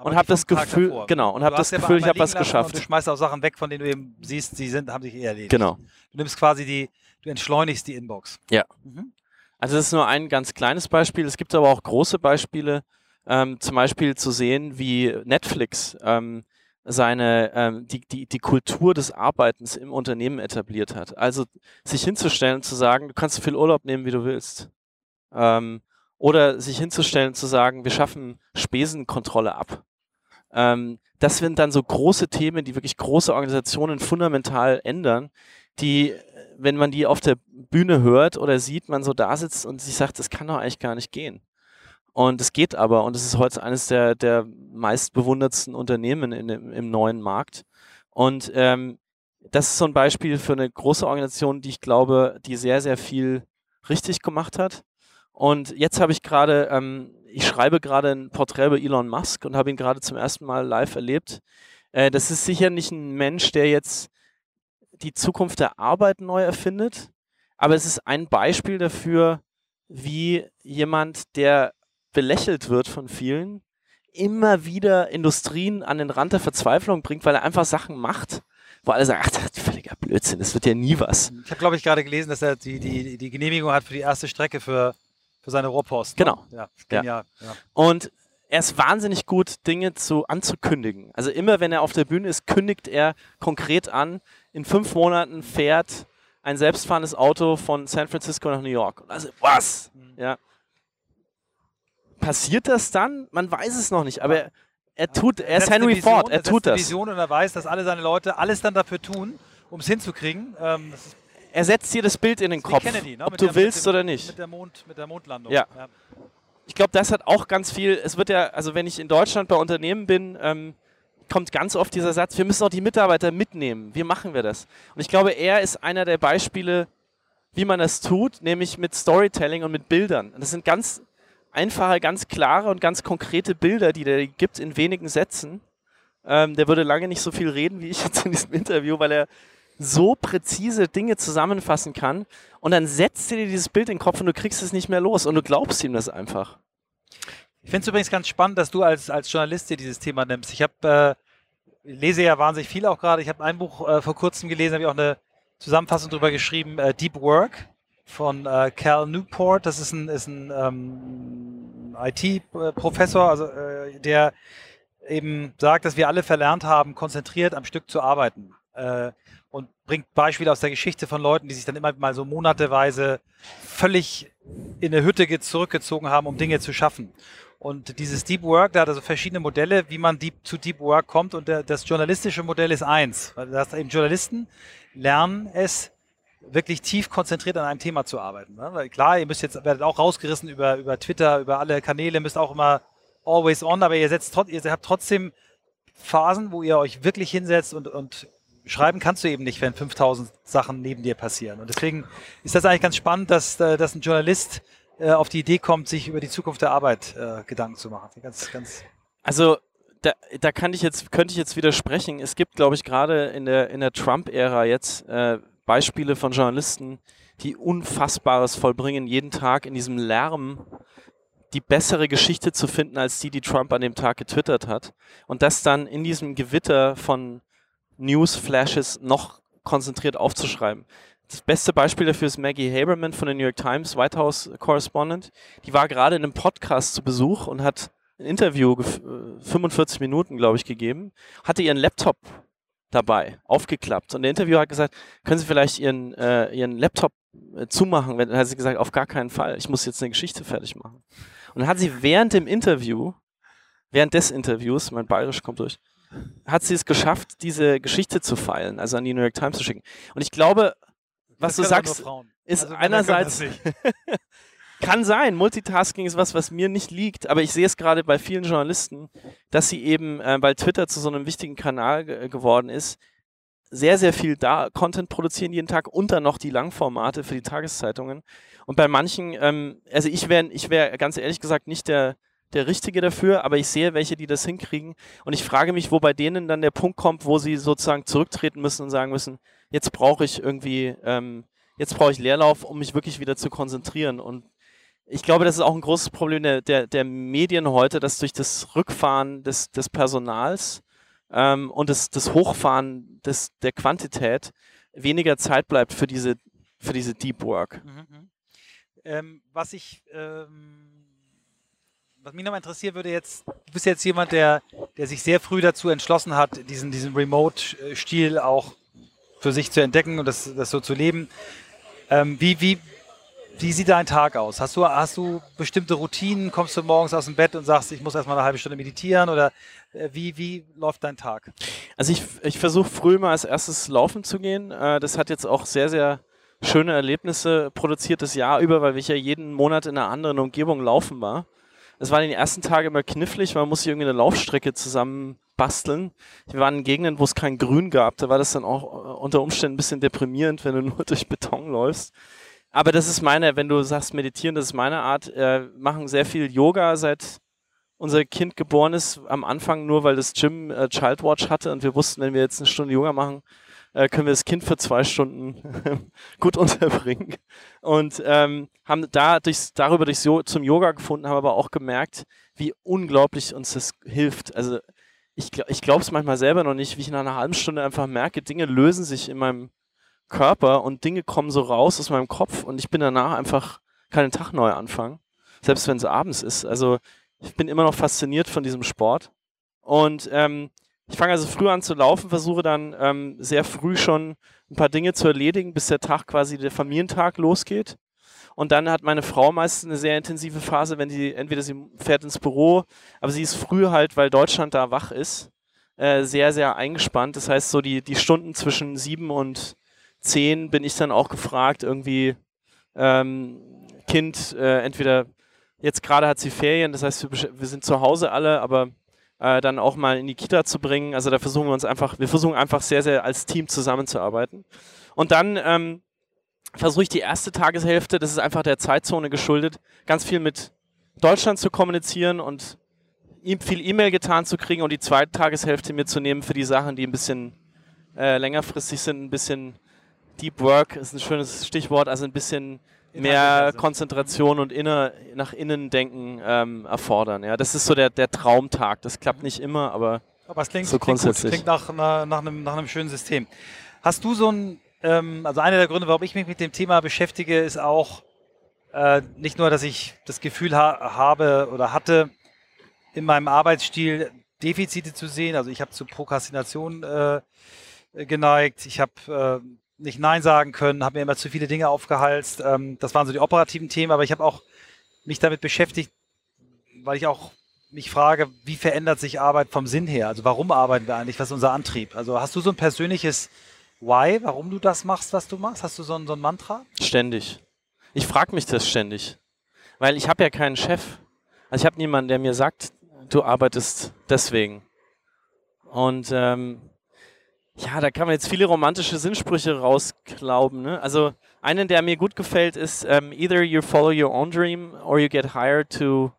und habe das Gefühl, genau, und habe das Gefühl, ich habe was geschafft. du schmeißt auch Sachen weg, von denen du eben siehst, die sind, haben sich eher erledigt. Genau. Du nimmst quasi die, du entschleunigst die Inbox. Ja. Mhm. Also das ist nur ein ganz kleines Beispiel. Es gibt aber auch große Beispiele, ähm, zum Beispiel zu sehen, wie Netflix ähm, seine ähm, die, die, die Kultur des Arbeitens im Unternehmen etabliert hat. Also sich hinzustellen und zu sagen, du kannst so viel Urlaub nehmen, wie du willst. Ähm, oder sich hinzustellen und zu sagen, wir schaffen Spesenkontrolle ab. Ähm, das sind dann so große Themen, die wirklich große Organisationen fundamental ändern, die, wenn man die auf der Bühne hört oder sieht, man so da sitzt und sich sagt, das kann doch eigentlich gar nicht gehen. Und es geht aber, und es ist heute eines der, der meistbewundertsten Unternehmen in dem, im neuen Markt. Und ähm, das ist so ein Beispiel für eine große Organisation, die ich glaube, die sehr, sehr viel richtig gemacht hat. Und jetzt habe ich gerade ähm, ich schreibe gerade ein Porträt über Elon Musk und habe ihn gerade zum ersten Mal live erlebt. Äh, das ist sicher nicht ein Mensch, der jetzt die Zukunft der Arbeit neu erfindet, aber es ist ein Beispiel dafür, wie jemand, der belächelt wird von vielen, immer wieder Industrien an den Rand der Verzweiflung bringt, weil er einfach Sachen macht, wo alle sagen, ach, das ist völliger Blödsinn, das wird ja nie was. Ich habe, glaube ich, gerade gelesen, dass er die, die, die Genehmigung hat für die erste Strecke für für seine Rohrpost. Ne? Genau. Ja, genial. Ja. Und er ist wahnsinnig gut, Dinge zu, anzukündigen. Also immer, wenn er auf der Bühne ist, kündigt er konkret an, in fünf Monaten fährt ein selbstfahrendes Auto von San Francisco nach New York. Also, was? Mhm. Ja. Passiert das dann? Man weiß es noch nicht, aber er, er tut, er ist Henry Vision, Ford, er tut eine das. Vision und er weiß, dass alle seine Leute alles dann dafür tun, um es hinzukriegen. Ähm, das ist Er setzt dir das Bild in den Kopf, Kennedy, ne? ob Mit du der- willst dem, oder nicht. Mit der, Mond, mit der Mondlandung. Ja. Ich glaube, das hat auch ganz viel. Es wird ja, also wenn ich in Deutschland bei Unternehmen bin, ähm, kommt ganz oft dieser Satz: Wir müssen auch die Mitarbeiter mitnehmen. Wie machen wir das? Und ich glaube, er ist einer der Beispiele, wie man das tut, nämlich mit Storytelling und mit Bildern. Und das sind ganz einfache, ganz klare und ganz konkrete Bilder, die der gibt in wenigen Sätzen. Ähm, der würde lange nicht so viel reden wie ich jetzt in diesem Interview, weil er so präzise Dinge zusammenfassen kann. Und dann setzt dir dieses Bild in den Kopf und du kriegst es nicht mehr los und du glaubst ihm das einfach. Ich finde es übrigens ganz spannend, dass du als, als Journalist dir dieses Thema nimmst. Ich habe äh, lese ja wahnsinnig viel auch gerade. Ich habe ein Buch äh, vor kurzem gelesen, habe ich auch eine Zusammenfassung drüber geschrieben, äh, Deep Work von äh, Cal Newport. Das ist ein, ist ein ähm, IT-Professor, also äh, der eben sagt, dass wir alle verlernt haben, konzentriert am Stück zu arbeiten. Äh, und bringt Beispiele aus der Geschichte von Leuten, die sich dann immer mal so monateweise völlig in eine Hütte ge- zurückgezogen haben, um Dinge zu schaffen. Und dieses Deep Work, da hat also verschiedene Modelle, wie man deep, zu Deep Work kommt. Und der, das journalistische Modell ist eins. Das eben Journalisten lernen es, wirklich tief konzentriert an einem Thema zu arbeiten. Ne? Weil klar, ihr müsst jetzt, werdet auch rausgerissen über, über Twitter, über alle Kanäle, müsst auch immer always on, aber ihr, setzt, ihr habt trotzdem Phasen, wo ihr euch wirklich hinsetzt und, und schreiben kannst du eben nicht, wenn 5000 Sachen neben dir passieren. Und deswegen ist das eigentlich ganz spannend, dass, äh, dass ein Journalist äh, auf die Idee kommt, sich über die Zukunft der Arbeit äh, Gedanken zu machen. Ganz, ganz Also da, da kann ich jetzt, könnte ich jetzt widersprechen. Es gibt, glaube ich, gerade in der, in der Trump-Ära jetzt äh, Beispiele von Journalisten, die Unfassbares vollbringen, jeden Tag in diesem Lärm die bessere Geschichte zu finden, als die, die Trump an dem Tag getwittert hat. Und das dann in diesem Gewitter von Newsflashes noch konzentriert aufzuschreiben. Das beste Beispiel dafür ist Maggie Haberman von der New York Times, White House Correspondent. Die war gerade in einem Podcast zu Besuch und hat ein Interview, gef- äh, 45 Minuten, glaube ich, gegeben, hatte ihren Laptop dabei, aufgeklappt. Und der Interviewer hat gesagt, können Sie vielleicht Ihren, äh, Ihren Laptop äh, zumachen? Dann hat sie gesagt, auf gar keinen Fall. Ich muss jetzt eine Geschichte fertig machen. Und dann hat sie während dem Interview, während des Interviews, mein Bayerisch kommt durch, hat sie es geschafft, diese Geschichte zu feilen, also an die New York Times zu schicken. Und ich glaube, was du Das aber sagst, ist Also einerseits kann sein. Multitasking ist was, was mir nicht liegt, aber ich sehe es gerade bei vielen Journalisten, dass sie eben, äh, weil Twitter zu so einem wichtigen Kanal ge geworden ist, sehr, sehr viel da Content produzieren jeden Tag und dann noch die Langformate für die Tageszeitungen. Und bei manchen, ähm, also ich wäre ich wär ganz ehrlich gesagt nicht der, der Richtige dafür, aber ich sehe welche, die das hinkriegen. Und ich frage mich, wo bei denen dann der Punkt kommt, wo sie sozusagen zurücktreten müssen und sagen müssen, jetzt brauche ich irgendwie, ähm, jetzt brauche ich Leerlauf, um mich wirklich wieder zu konzentrieren. Und ich glaube, das ist auch ein großes Problem der, der, der Medien heute, dass durch das Rückfahren des, des Personals ähm, und das, das Hochfahren des, der Quantität weniger Zeit bleibt für diese, für diese Deep Work. Mhm, mhm. Ähm, was ich, ähm, was mich nochmal interessieren würde jetzt, du bist jetzt jemand, der, der sich sehr früh dazu entschlossen hat, diesen, diesen Remote-Stil auch für sich zu entdecken und das, das so zu leben. Ähm, wie, wie, wie sieht dein Tag aus? Hast du, hast du bestimmte Routinen? Kommst du morgens aus dem Bett und sagst, ich muss erstmal eine halbe Stunde meditieren? Oder äh, wie, wie läuft dein Tag? Also ich, ich versuche früh mal als erstes laufen zu gehen. Äh, das hat jetzt auch sehr, sehr schöne Erlebnisse produziert das Jahr über, weil ich ja jeden Monat in einer anderen Umgebung laufen war. Es war in den ersten Tagen immer knifflig, man musste irgendwie eine Laufstrecke zusammen basteln. Wir waren in Gegenden, wo es kein Grün gab. Da war das dann auch äh, unter Umständen ein bisschen deprimierend, wenn du nur durch Beton läufst. Aber das ist meine, wenn du sagst meditieren, das ist meine Art. Äh, machen sehr viel Yoga seit unser Kind geboren ist. Am Anfang nur, weil das Gym äh, Childwatch hatte und wir wussten, wenn wir jetzt eine Stunde Yoga machen, äh, können wir das Kind für zwei Stunden gut unterbringen. Und ähm, haben da durchs, darüber durchs jo zum Yoga gefunden, haben aber auch gemerkt, wie unglaublich uns das hilft. Also ich, gl ich glaube es manchmal selber noch nicht, wie ich nach einer halben Stunde einfach merke, Dinge lösen sich in meinem Körper und Dinge kommen so raus aus meinem Kopf und ich bin danach einfach, kann den Tag neu anfangen. Selbst wenn es abends ist. Also ich bin immer noch fasziniert von diesem Sport. Und ähm, ich fange also früh an zu laufen, versuche dann ähm, sehr früh schon ein paar Dinge zu erledigen, bis der Tag quasi der Familientag losgeht. Und dann hat meine Frau meistens eine sehr intensive Phase, wenn sie entweder sie fährt ins Büro, aber sie ist früh halt, weil Deutschland da wach ist, äh, sehr, sehr eingespannt. Das heißt, so die, die Stunden zwischen sieben und zehn bin ich dann auch gefragt, irgendwie ähm, Kind, äh, entweder jetzt gerade hat sie Ferien, das heißt, wir, wir sind zu Hause alle, aber äh, dann auch mal in die Kita zu bringen. Also da versuchen wir uns einfach, wir versuchen einfach sehr, sehr als Team zusammenzuarbeiten. Und dann ähm, versuche ich die erste Tageshälfte, das ist einfach der Zeitzone geschuldet, ganz viel mit Deutschland zu kommunizieren und ihm viel E-Mail getan zu kriegen und die zweite Tageshälfte mitzunehmen für die Sachen, die ein bisschen äh, längerfristig sind, ein bisschen Deep Work ist ein schönes Stichwort, also ein bisschen mehr Konzentration und inner, nach innen denken ähm, erfordern. Ja, das ist so der, der Traumtag. Das klappt nicht immer, aber, aber es klingt, so grundsätzlich. Klingt, klingt nach, nach, nach, einem, nach einem schönen System. Hast du so ein ähm, also einer der Gründe, warum ich mich mit dem Thema beschäftige, ist auch äh, nicht nur, dass ich das Gefühl ha habe oder hatte, in meinem Arbeitsstil Defizite zu sehen. Also ich habe zu Prokrastination äh, geneigt. Ich habe äh, nicht Nein sagen können, habe mir immer zu viele Dinge aufgehalst. Ähm, das waren so die operativen Themen, aber ich habe auch mich damit beschäftigt, weil ich auch mich frage, wie verändert sich Arbeit vom Sinn her? Also warum arbeiten wir eigentlich? Was ist unser Antrieb? Also hast du so ein persönliches Why, warum du das machst, was du machst? Hast du so ein, so ein Mantra? Ständig. Ich frage mich das ständig. Weil ich habe ja keinen Chef. Also ich habe niemanden, der mir sagt, du arbeitest deswegen. Und ähm, ja, da kann man jetzt viele romantische Sinnsprüche rausglauben. Ne? Also einen, der mir gut gefällt, ist um, ähm, either you follow your own dream or you get hired to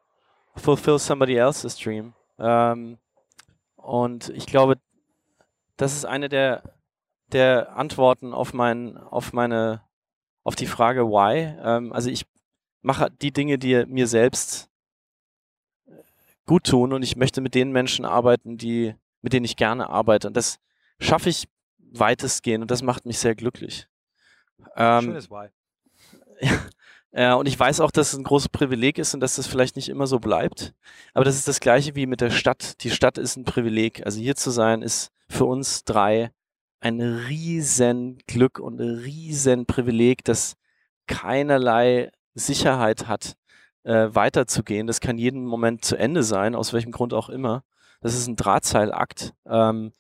fulfill somebody else's dream. Ähm, und ich glaube, das ist eine der der Antworten auf mein, auf meine, auf die Frage why. Ähm, also ich mache die Dinge, die mir selbst gut tun und ich möchte mit den Menschen arbeiten, die, mit denen ich gerne arbeite. Und das schaffe ich weitestgehend und das macht mich sehr glücklich. Ähm, Schönes Why. Ja, und ich weiß auch, dass es ein großes Privileg ist und dass das vielleicht nicht immer so bleibt. Aber das ist das Gleiche wie mit der Stadt. Die Stadt ist ein Privileg. Also hier zu sein ist für uns drei ein riesen Glück und ein riesen Privileg, das keinerlei Sicherheit hat, äh, weiterzugehen. Das kann jeden Moment zu Ende sein, aus welchem Grund auch immer. Das ist ein Drahtseilakt. Ähm,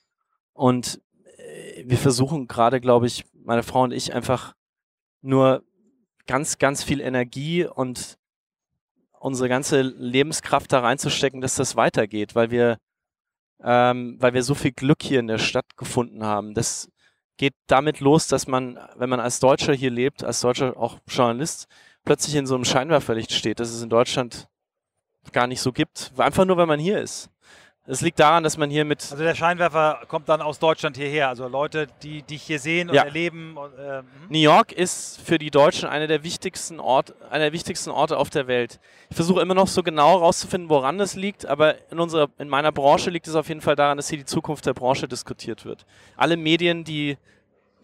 und äh, wir versuchen gerade, glaube ich, meine Frau und ich einfach nur ganz, ganz viel Energie und unsere ganze Lebenskraft da reinzustecken, dass das weitergeht, weil wir ähm, weil wir so viel Glück hier in der Stadt gefunden haben. Das geht damit los, dass man, wenn man als Deutscher hier lebt, als Deutscher auch Journalist, plötzlich in so einem Scheinwerferlicht steht, das es in Deutschland gar nicht so gibt. Einfach nur, weil man hier ist. Es liegt daran, dass man hier mit. Also der Scheinwerfer kommt dann aus Deutschland hierher. Also Leute, die dich hier sehen und ja. erleben. Und, äh, hm? New York ist für die Deutschen einer der wichtigsten Orte, einer der wichtigsten Orte auf der Welt. Ich versuche immer noch so genau herauszufinden, woran das liegt, aber in unserer, in meiner Branche liegt es auf jeden Fall daran, dass hier die Zukunft der Branche diskutiert wird. Alle Medien, die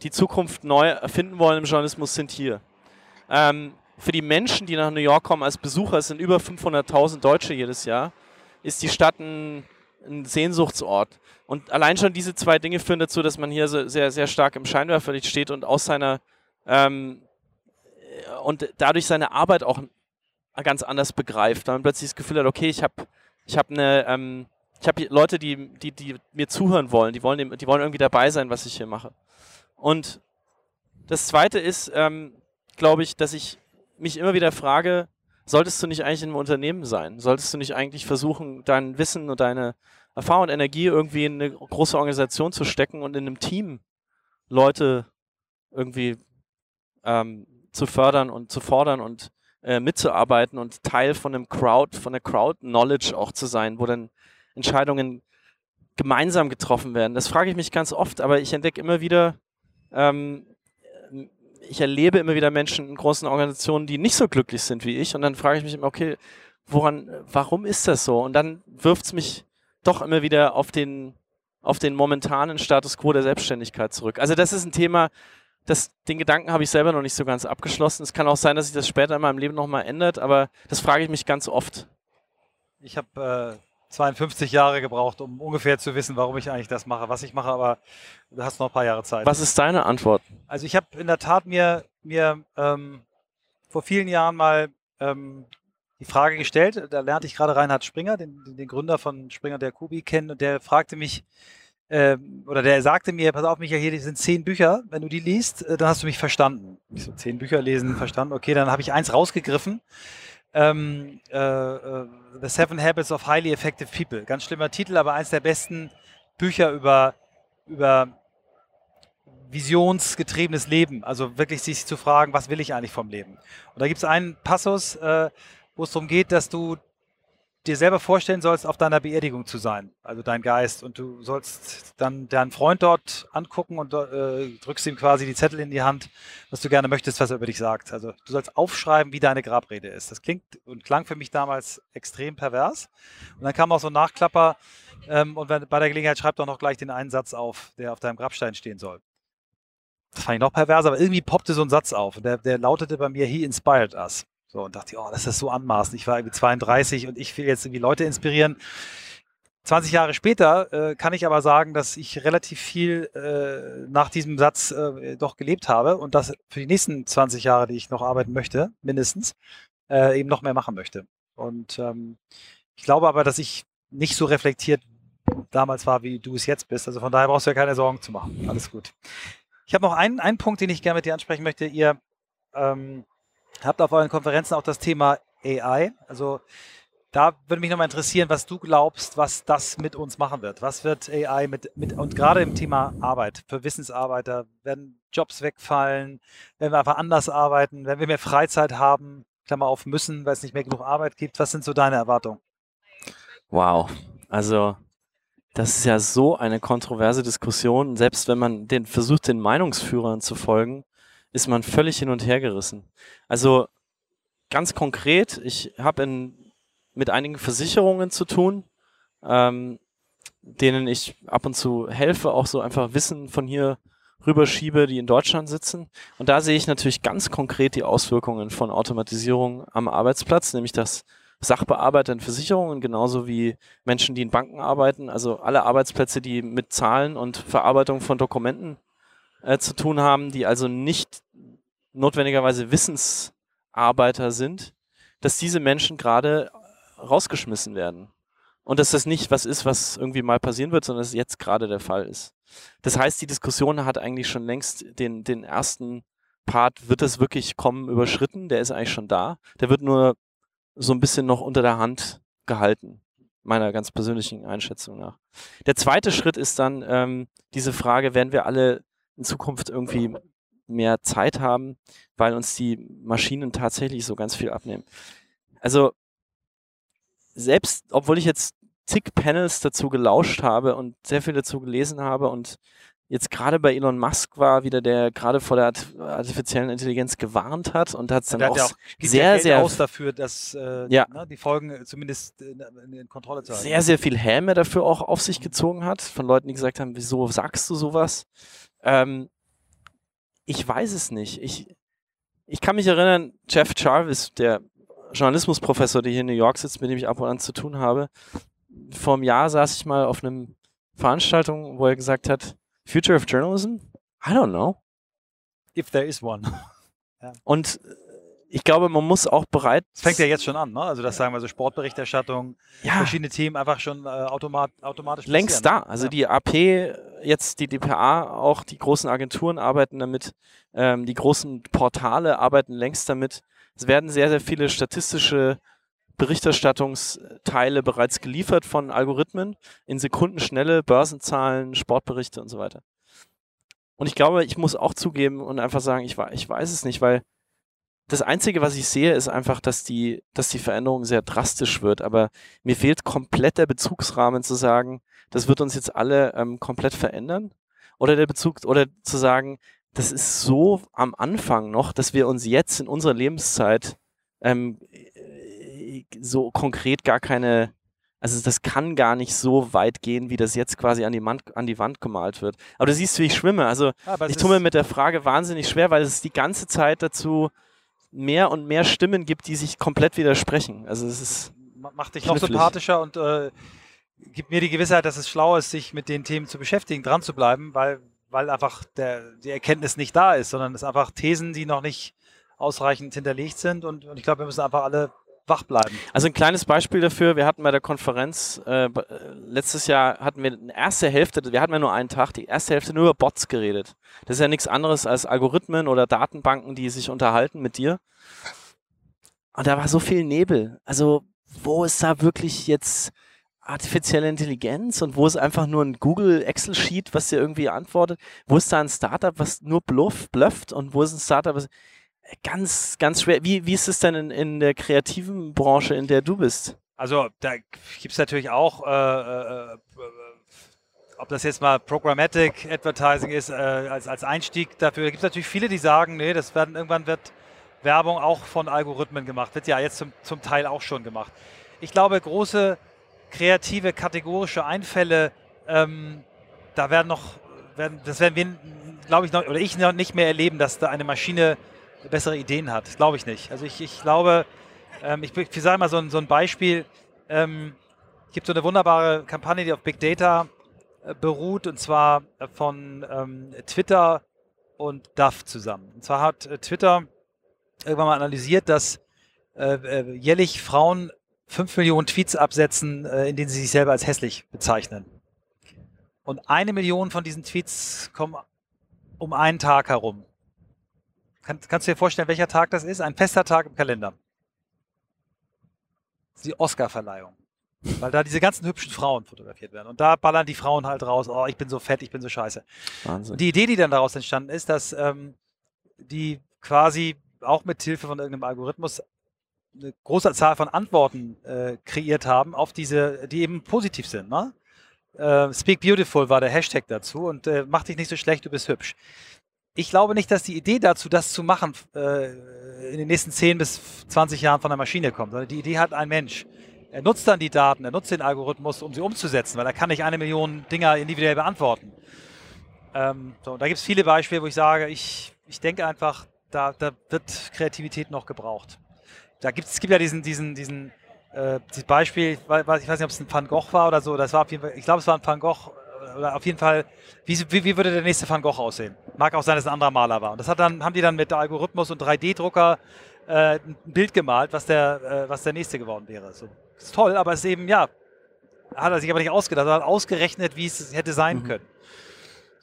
die Zukunft neu erfinden wollen im Journalismus, sind hier. Ähm, für die Menschen, die nach New York kommen als Besucher, es sind über 500.000 Deutsche jedes Jahr, ist die Stadt ein ein Sehnsuchtsort. Und allein schon diese zwei Dinge führen dazu, dass man hier so sehr, sehr stark im Scheinwerferlicht steht und aus seiner ähm, und dadurch seine Arbeit auch ganz anders begreift. Man plötzlich das Gefühl hat, okay, ich habe ich hab eine, ähm, ich Leute, die, die, die mir zuhören wollen, die wollen, die wollen irgendwie dabei sein, was ich hier mache. Und das zweite ist, ähm, glaube ich, dass ich mich immer wieder frage, solltest du nicht eigentlich in einem Unternehmen sein? Solltest du nicht eigentlich versuchen, dein Wissen und deine Erfahrung und Energie irgendwie in eine große Organisation zu stecken und in einem Team Leute irgendwie ähm, zu fördern und zu fordern und äh, mitzuarbeiten und Teil von einem Crowd, von der Crowd-Knowledge auch zu sein, wo dann Entscheidungen gemeinsam getroffen werden. Das frage ich mich ganz oft, aber ich entdecke immer wieder, ähm, ich erlebe immer wieder Menschen in großen Organisationen, die nicht so glücklich sind wie ich. Und dann frage ich mich immer, okay, woran, warum ist das so? Und dann wirft es mich doch immer wieder auf den, auf den momentanen Status quo der Selbstständigkeit zurück. Also das ist ein Thema, das, den Gedanken habe ich selber noch nicht so ganz abgeschlossen. Es kann auch sein, dass sich das später in meinem Leben nochmal ändert, aber das frage ich mich ganz oft. Ich habe äh, 52 Jahre gebraucht, um ungefähr zu wissen, warum ich eigentlich das mache, was ich mache, aber du hast noch ein paar Jahre Zeit. Was ist deine Antwort? Also ich habe in der Tat mir, mir ähm, vor vielen Jahren mal ähm, die Frage gestellt. Da lernte ich gerade Reinhard Springer, den, den Gründer von Springer der Kubi, kennen und der fragte mich, äh, oder der sagte mir, pass auf, Michael, hier sind zehn Bücher, wenn du die liest, äh, dann hast du mich verstanden. Ich so, zehn Bücher lesen, verstanden, okay, dann habe ich eins rausgegriffen. Ähm, äh, äh, The Seven Habits of Highly Effective People. Ganz schlimmer Titel, aber eins der besten Bücher über, über visionsgetriebenes Leben. Also wirklich sich zu fragen, was will ich eigentlich vom Leben? Und da gibt es einen Passus, äh, wo es darum geht, dass du dir selber vorstellen sollst, auf deiner Beerdigung zu sein, also dein Geist. Und du sollst dann deinen Freund dort angucken und äh, drückst ihm quasi die Zettel in die Hand, was du gerne möchtest, was er über dich sagt. Also du sollst aufschreiben, wie deine Grabrede ist. Das klingt und klang für mich damals extrem pervers. Und dann kam auch so ein Nachklapper ähm, und wenn, bei der Gelegenheit schreib doch noch gleich den einen Satz auf, der auf deinem Grabstein stehen soll. Das fand ich noch perverser, aber irgendwie poppte so ein Satz auf. Und der, der lautete bei mir, he inspired us. So, und dachte, oh, das ist so anmaßend. Ich war irgendwie 32 und ich will jetzt irgendwie Leute inspirieren. 20 Jahre später äh, kann ich aber sagen, dass ich relativ viel äh, nach diesem Satz äh, doch gelebt habe und das für die nächsten 20 Jahre, die ich noch arbeiten möchte, mindestens, äh, eben noch mehr machen möchte. Und ähm, ich glaube aber, dass ich nicht so reflektiert damals war, wie du es jetzt bist. Also von daher brauchst du ja keine Sorgen zu machen. Alles gut. Ich habe noch einen, einen Punkt, den ich gerne mit dir ansprechen möchte. Ihr ähm, habt auf euren Konferenzen auch das Thema AI. Also da würde mich nochmal interessieren, was du glaubst, was das mit uns machen wird. Was wird AI mit, mit und gerade im Thema Arbeit für Wissensarbeiter, werden Jobs wegfallen, werden wir einfach anders arbeiten, werden wir mehr Freizeit haben, Klammer auf müssen, weil es nicht mehr genug Arbeit gibt. Was sind so deine Erwartungen? Wow, also das ist ja so eine kontroverse Diskussion. Selbst wenn man den versucht, den Meinungsführern zu folgen, ist man völlig hin und her gerissen. Also ganz konkret, ich habe mit einigen Versicherungen zu tun, ähm, denen ich ab und zu helfe, auch so einfach Wissen von hier rüberschiebe, die in Deutschland sitzen. Und da sehe ich natürlich ganz konkret die Auswirkungen von Automatisierung am Arbeitsplatz, nämlich dass Sachbearbeiter in Versicherungen, genauso wie Menschen, die in Banken arbeiten, also alle Arbeitsplätze, die mit Zahlen und Verarbeitung von Dokumenten äh, zu tun haben, die also nicht notwendigerweise Wissensarbeiter sind, dass diese Menschen gerade rausgeschmissen werden. Und dass das nicht was ist, was irgendwie mal passieren wird, sondern dass es jetzt gerade der Fall ist. Das heißt, die Diskussion hat eigentlich schon längst den, den ersten Part, wird es wirklich kommen, überschritten. Der ist eigentlich schon da. Der wird nur so ein bisschen noch unter der Hand gehalten, meiner ganz persönlichen Einschätzung nach. Der zweite Schritt ist dann ähm, diese Frage, werden wir alle in Zukunft irgendwie mehr Zeit haben, weil uns die Maschinen tatsächlich so ganz viel abnehmen. Also selbst, obwohl ich jetzt zig Panels dazu gelauscht habe und sehr viel dazu gelesen habe und jetzt gerade bei Elon Musk war, wieder der gerade vor der artifiziellen Intelligenz gewarnt hat und hat es dann auch, ja auch sehr, sehr aus dafür, dass äh, ja. ne, die Folgen zumindest in, in, Kontrolle zu halten. Sehr, sehr viel Häme dafür auch auf sich gezogen hat, von Leuten, die gesagt haben, wieso sagst du sowas? Ähm, ich weiß es nicht. Ich, ich kann mich erinnern, Jeff Jarvis, der Journalismusprofessor, der hier in New York sitzt, mit dem ich ab und an zu tun habe, vor einem Jahr saß ich mal auf einer Veranstaltung, wo er gesagt hat, Future of Journalism? I don't know. If there is one. Und ich glaube, man muss auch bereit. Das fängt ja jetzt schon an, ne? Also das sagen wir so Sportberichterstattung, ja. verschiedene Themen einfach schon äh, automat, automatisch. Längst da. Also ja. die AP, jetzt die DPA, auch die großen Agenturen arbeiten damit, ähm, die großen Portale arbeiten längst damit. Es werden sehr, sehr viele statistische Berichterstattungsteile bereits geliefert von Algorithmen in Sekundenschnelle, Börsenzahlen, Sportberichte und so weiter. Und ich glaube, ich muss auch zugeben und einfach sagen, ich, ich weiß es nicht, weil das Einzige, was ich sehe, ist einfach, dass die, dass die Veränderung sehr drastisch wird. Aber mir fehlt komplett der Bezugsrahmen zu sagen, das wird uns jetzt alle ähm, komplett verändern. Oder der Bezug, oder zu sagen, das ist so am Anfang noch, dass wir uns jetzt in unserer Lebenszeit ähm, so konkret gar keine, also das kann gar nicht so weit gehen, wie das jetzt quasi an die, Wand, an die Wand gemalt wird. Aber du siehst, wie ich schwimme. Also ja, ich tue mir mit der Frage wahnsinnig schwer, weil es die ganze Zeit dazu mehr und mehr Stimmen gibt, die sich komplett widersprechen. Also es ist macht dich noch sympathischer und äh, gibt mir die Gewissheit, dass es schlau ist, sich mit den Themen zu beschäftigen, dran zu bleiben, weil, weil einfach der, die Erkenntnis nicht da ist, sondern es einfach Thesen, die noch nicht ausreichend hinterlegt sind. Und, und ich glaube, wir müssen einfach alle wach bleiben. Also ein kleines Beispiel dafür, wir hatten bei der Konferenz, äh, letztes Jahr hatten wir eine erste Hälfte, wir hatten ja nur einen Tag, die erste Hälfte nur über Bots geredet. Das ist ja nichts anderes als Algorithmen oder Datenbanken, die sich unterhalten mit dir. Und da war so viel Nebel. Also wo ist da wirklich jetzt artifizielle Intelligenz und wo ist einfach nur ein Google Excel-Sheet, was dir irgendwie antwortet? Wo ist da ein Startup, was nur bluff, blufft und wo ist ein Startup, was ganz, ganz schwer. Wie, wie ist es denn in, in der kreativen Branche, in der du bist? Also da gibt es natürlich auch, äh, äh, äh, ob das jetzt mal Programmatic Advertising ist, äh, als, als Einstieg dafür. Da gibt es natürlich viele, die sagen, nee, das werden irgendwann wird Werbung auch von Algorithmen gemacht. Wird ja jetzt zum, zum Teil auch schon gemacht. Ich glaube, große kreative kategorische Einfälle, ähm, da werden noch, werden, das werden wir, glaube ich, noch, oder ich noch nicht mehr erleben, dass da eine Maschine bessere Ideen hat. Das glaube ich nicht. Also ich, ich glaube, ähm, ich, ich sage mal so ein, so ein Beispiel, ähm, es gibt so eine wunderbare Kampagne, die auf Big Data äh, beruht, und zwar von ähm, Twitter und DAF zusammen. Und zwar hat äh, Twitter irgendwann mal analysiert, dass äh, äh jährlich Frauen 5 Millionen Tweets absetzen, äh, in denen sie sich selber als hässlich bezeichnen. Und eine Million von diesen Tweets kommen um einen Tag herum. Kann, kannst du dir vorstellen, welcher Tag das ist? Ein fester Tag im Kalender. Das ist die Oscar-Verleihung. Weil da diese ganzen hübschen Frauen fotografiert werden. Und da ballern die Frauen halt raus, oh, ich bin so fett, ich bin so scheiße. Wahnsinn. Und die Idee, die dann daraus entstanden ist, dass ähm, die quasi auch mit Hilfe von irgendeinem Algorithmus eine große Zahl von Antworten äh, kreiert haben, auf diese, die eben positiv sind. Ne? Äh, Speak Beautiful war der Hashtag dazu und äh, mach dich nicht so schlecht, du bist hübsch ich glaube nicht, dass die Idee dazu, das zu machen, äh, in den nächsten 10 bis 20 Jahren von der Maschine kommt, sondern die Idee hat ein Mensch. Er nutzt dann die Daten, er nutzt den Algorithmus, um sie umzusetzen, weil er kann nicht eine Million Dinger individuell beantworten. Ähm, so, da gibt es viele Beispiele, wo ich sage, ich, ich denke einfach, da, da wird Kreativität noch gebraucht. Da gibt's, es gibt ja diesen, diesen, diesen äh, dieses Beispiel, ich weiß nicht, ob es ein Van Gogh war oder so, das war ich glaube, es war ein Van Gogh, oder auf jeden Fall, wie, wie, wie, würde der nächste Van Gogh aussehen? Mag auch sein, dass es ein anderer Maler war. Und das hat dann, haben die dann mit Algorithmus und 3D-Drucker äh, ein Bild gemalt, was der, äh, was der nächste geworden wäre. So, ist toll, aber es ist eben, ja, hat er sich aber nicht ausgedacht, er hat ausgerechnet, wie es hätte sein mhm. können.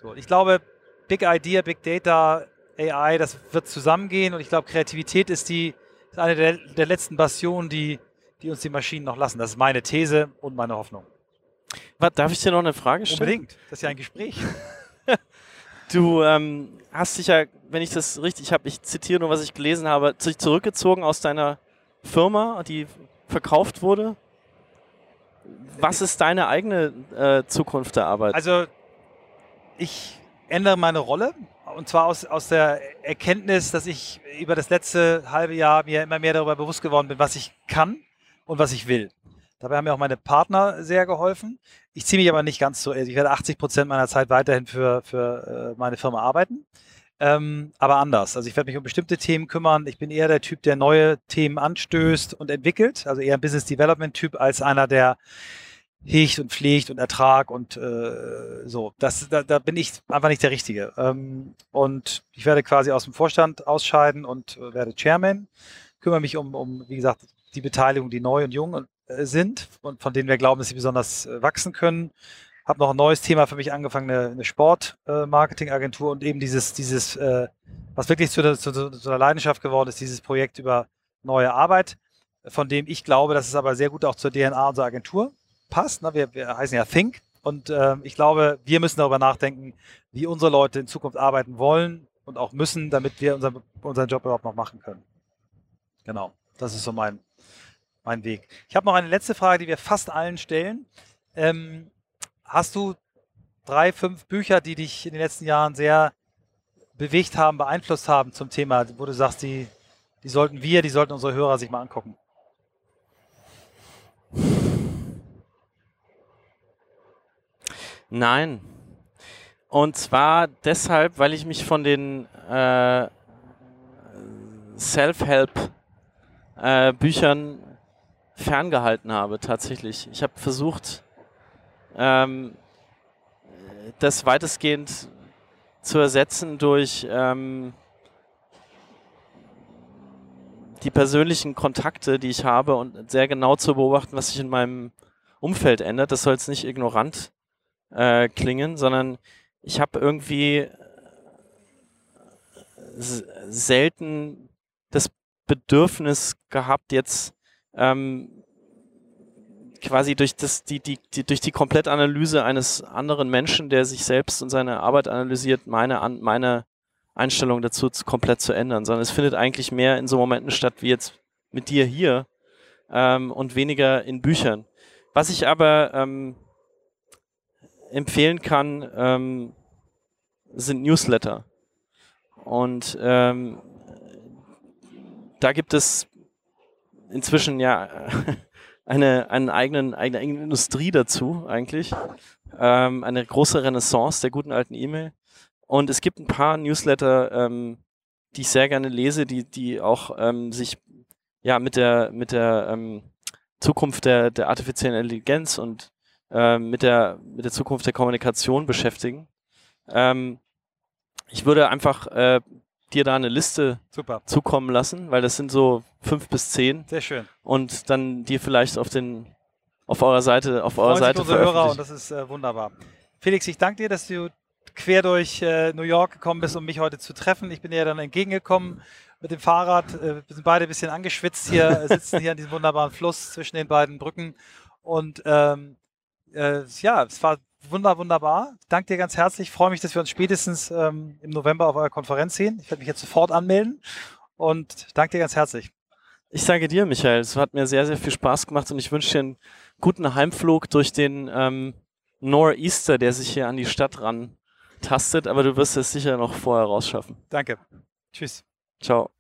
So, ich glaube, Big Idea, Big Data, AI, das wird zusammengehen und ich glaube, Kreativität ist die ist eine der, der letzten Bastionen, die, die uns die Maschinen noch lassen. Das ist meine These und meine Hoffnung. Was, darf ich dir noch eine Frage stellen? Unbedingt, das ist ja ein Gespräch. du ähm, hast dich ja, wenn ich das richtig habe, ich zitiere nur, was ich gelesen habe, sich zurückgezogen aus deiner Firma, die verkauft wurde. Was ist deine eigene äh, Zukunft der Arbeit? Also, ich ändere meine Rolle. Und zwar aus, aus der Erkenntnis, dass ich über das letzte halbe Jahr mir immer mehr darüber bewusst geworden bin, was ich kann und was ich will. Dabei haben mir auch meine Partner sehr geholfen. Ich ziehe mich aber nicht ganz so. Also ich werde 80 Prozent meiner Zeit weiterhin für, für äh, meine Firma arbeiten. Ähm, aber anders. Also ich werde mich um bestimmte Themen kümmern. Ich bin eher der Typ, der neue Themen anstößt und entwickelt. Also eher ein Business Development Typ als einer, der hegt und pflegt und Ertrag und äh, so. Das, da, da bin ich einfach nicht der Richtige. Ähm, und ich werde quasi aus dem Vorstand ausscheiden und äh, werde Chairman. Kümmere mich um, um, wie gesagt, die Beteiligung, die neu und jung und sind und von denen wir glauben, dass sie besonders äh, wachsen können. Habe noch ein neues Thema für mich angefangen, eine, eine Sport-Marketing-Agentur äh, und eben dieses, dieses was wirklich zu, der, zu, zu einer Leidenschaft geworden ist, dieses Projekt über neue Arbeit, von dem ich glaube, dass es aber sehr gut auch zur DNA unserer Agentur passt. Ne? Wir, wir heißen ja Think und äh, ich glaube, wir müssen darüber nachdenken, wie unsere Leute in Zukunft arbeiten wollen und auch müssen, damit wir unser, unseren Job überhaupt noch machen können. Genau, das ist so mein mein Weg. Ich habe noch eine letzte Frage, die wir fast allen stellen. Ähm, hast du drei, fünf Bücher, die dich in den letzten Jahren sehr bewegt haben, beeinflusst haben zum Thema, wo du sagst, die, die sollten wir, die sollten unsere Hörer sich mal angucken? Nein. Und zwar deshalb, weil ich mich von den äh, Self-Help-Büchern äh, ferngehalten habe, tatsächlich. Ich habe versucht, ähm, das weitestgehend zu ersetzen durch ähm, die persönlichen Kontakte, die ich habe und sehr genau zu beobachten, was sich in meinem Umfeld ändert. Das soll jetzt nicht ignorant äh, klingen, sondern ich habe irgendwie äh, selten das Bedürfnis gehabt, jetzt ähm, quasi durch, das, die, die, die, durch die Komplettanalyse eines anderen Menschen, der sich selbst und seine Arbeit analysiert, meine, meine Einstellung dazu zu, komplett zu ändern, sondern es findet eigentlich mehr in so Momenten statt wie jetzt mit dir hier ähm, und weniger in Büchern. Was ich aber ähm, empfehlen kann, ähm, sind Newsletter. Und ähm, da gibt es inzwischen ja eine, eine, eigenen, eine eigene Industrie dazu eigentlich. Ähm, eine große Renaissance der guten alten E-Mail. Und es gibt ein paar Newsletter, ähm, die ich sehr gerne lese, die, die auch ähm, sich ja mit der, mit der ähm, Zukunft der, der artifiziellen Intelligenz und ähm, mit, der, mit der Zukunft der Kommunikation beschäftigen. Ähm, ich würde einfach äh, dir da eine Liste Super. zukommen lassen, weil das sind so fünf bis zehn. Sehr schön. Und dann dir vielleicht auf den auf eurer Seite auf eurer Seite unsere Hörer und das ist äh, wunderbar. Felix, ich danke dir, dass du quer durch äh, New York gekommen bist, um mich heute zu treffen. Ich bin dir dann entgegengekommen mit dem Fahrrad. Äh, wir sind beide ein bisschen angeschwitzt hier, äh, sitzen hier an diesem wunderbaren Fluss zwischen den beiden Brücken. Und ähm, äh, ja, es war wunder, wunderbar. Danke dir ganz herzlich. Ich freue mich, dass wir uns spätestens ähm, im November auf eurer Konferenz sehen. Ich werde mich jetzt sofort anmelden und danke dir ganz herzlich. Ich danke dir, Michael. Es hat mir sehr, sehr viel Spaß gemacht und ich wünsche dir einen guten Heimflug durch den ähm, Nor'easter, der sich hier an die Stadt ran tastet, aber du wirst es sicher noch vorher rausschaffen. Danke. Tschüss. Ciao.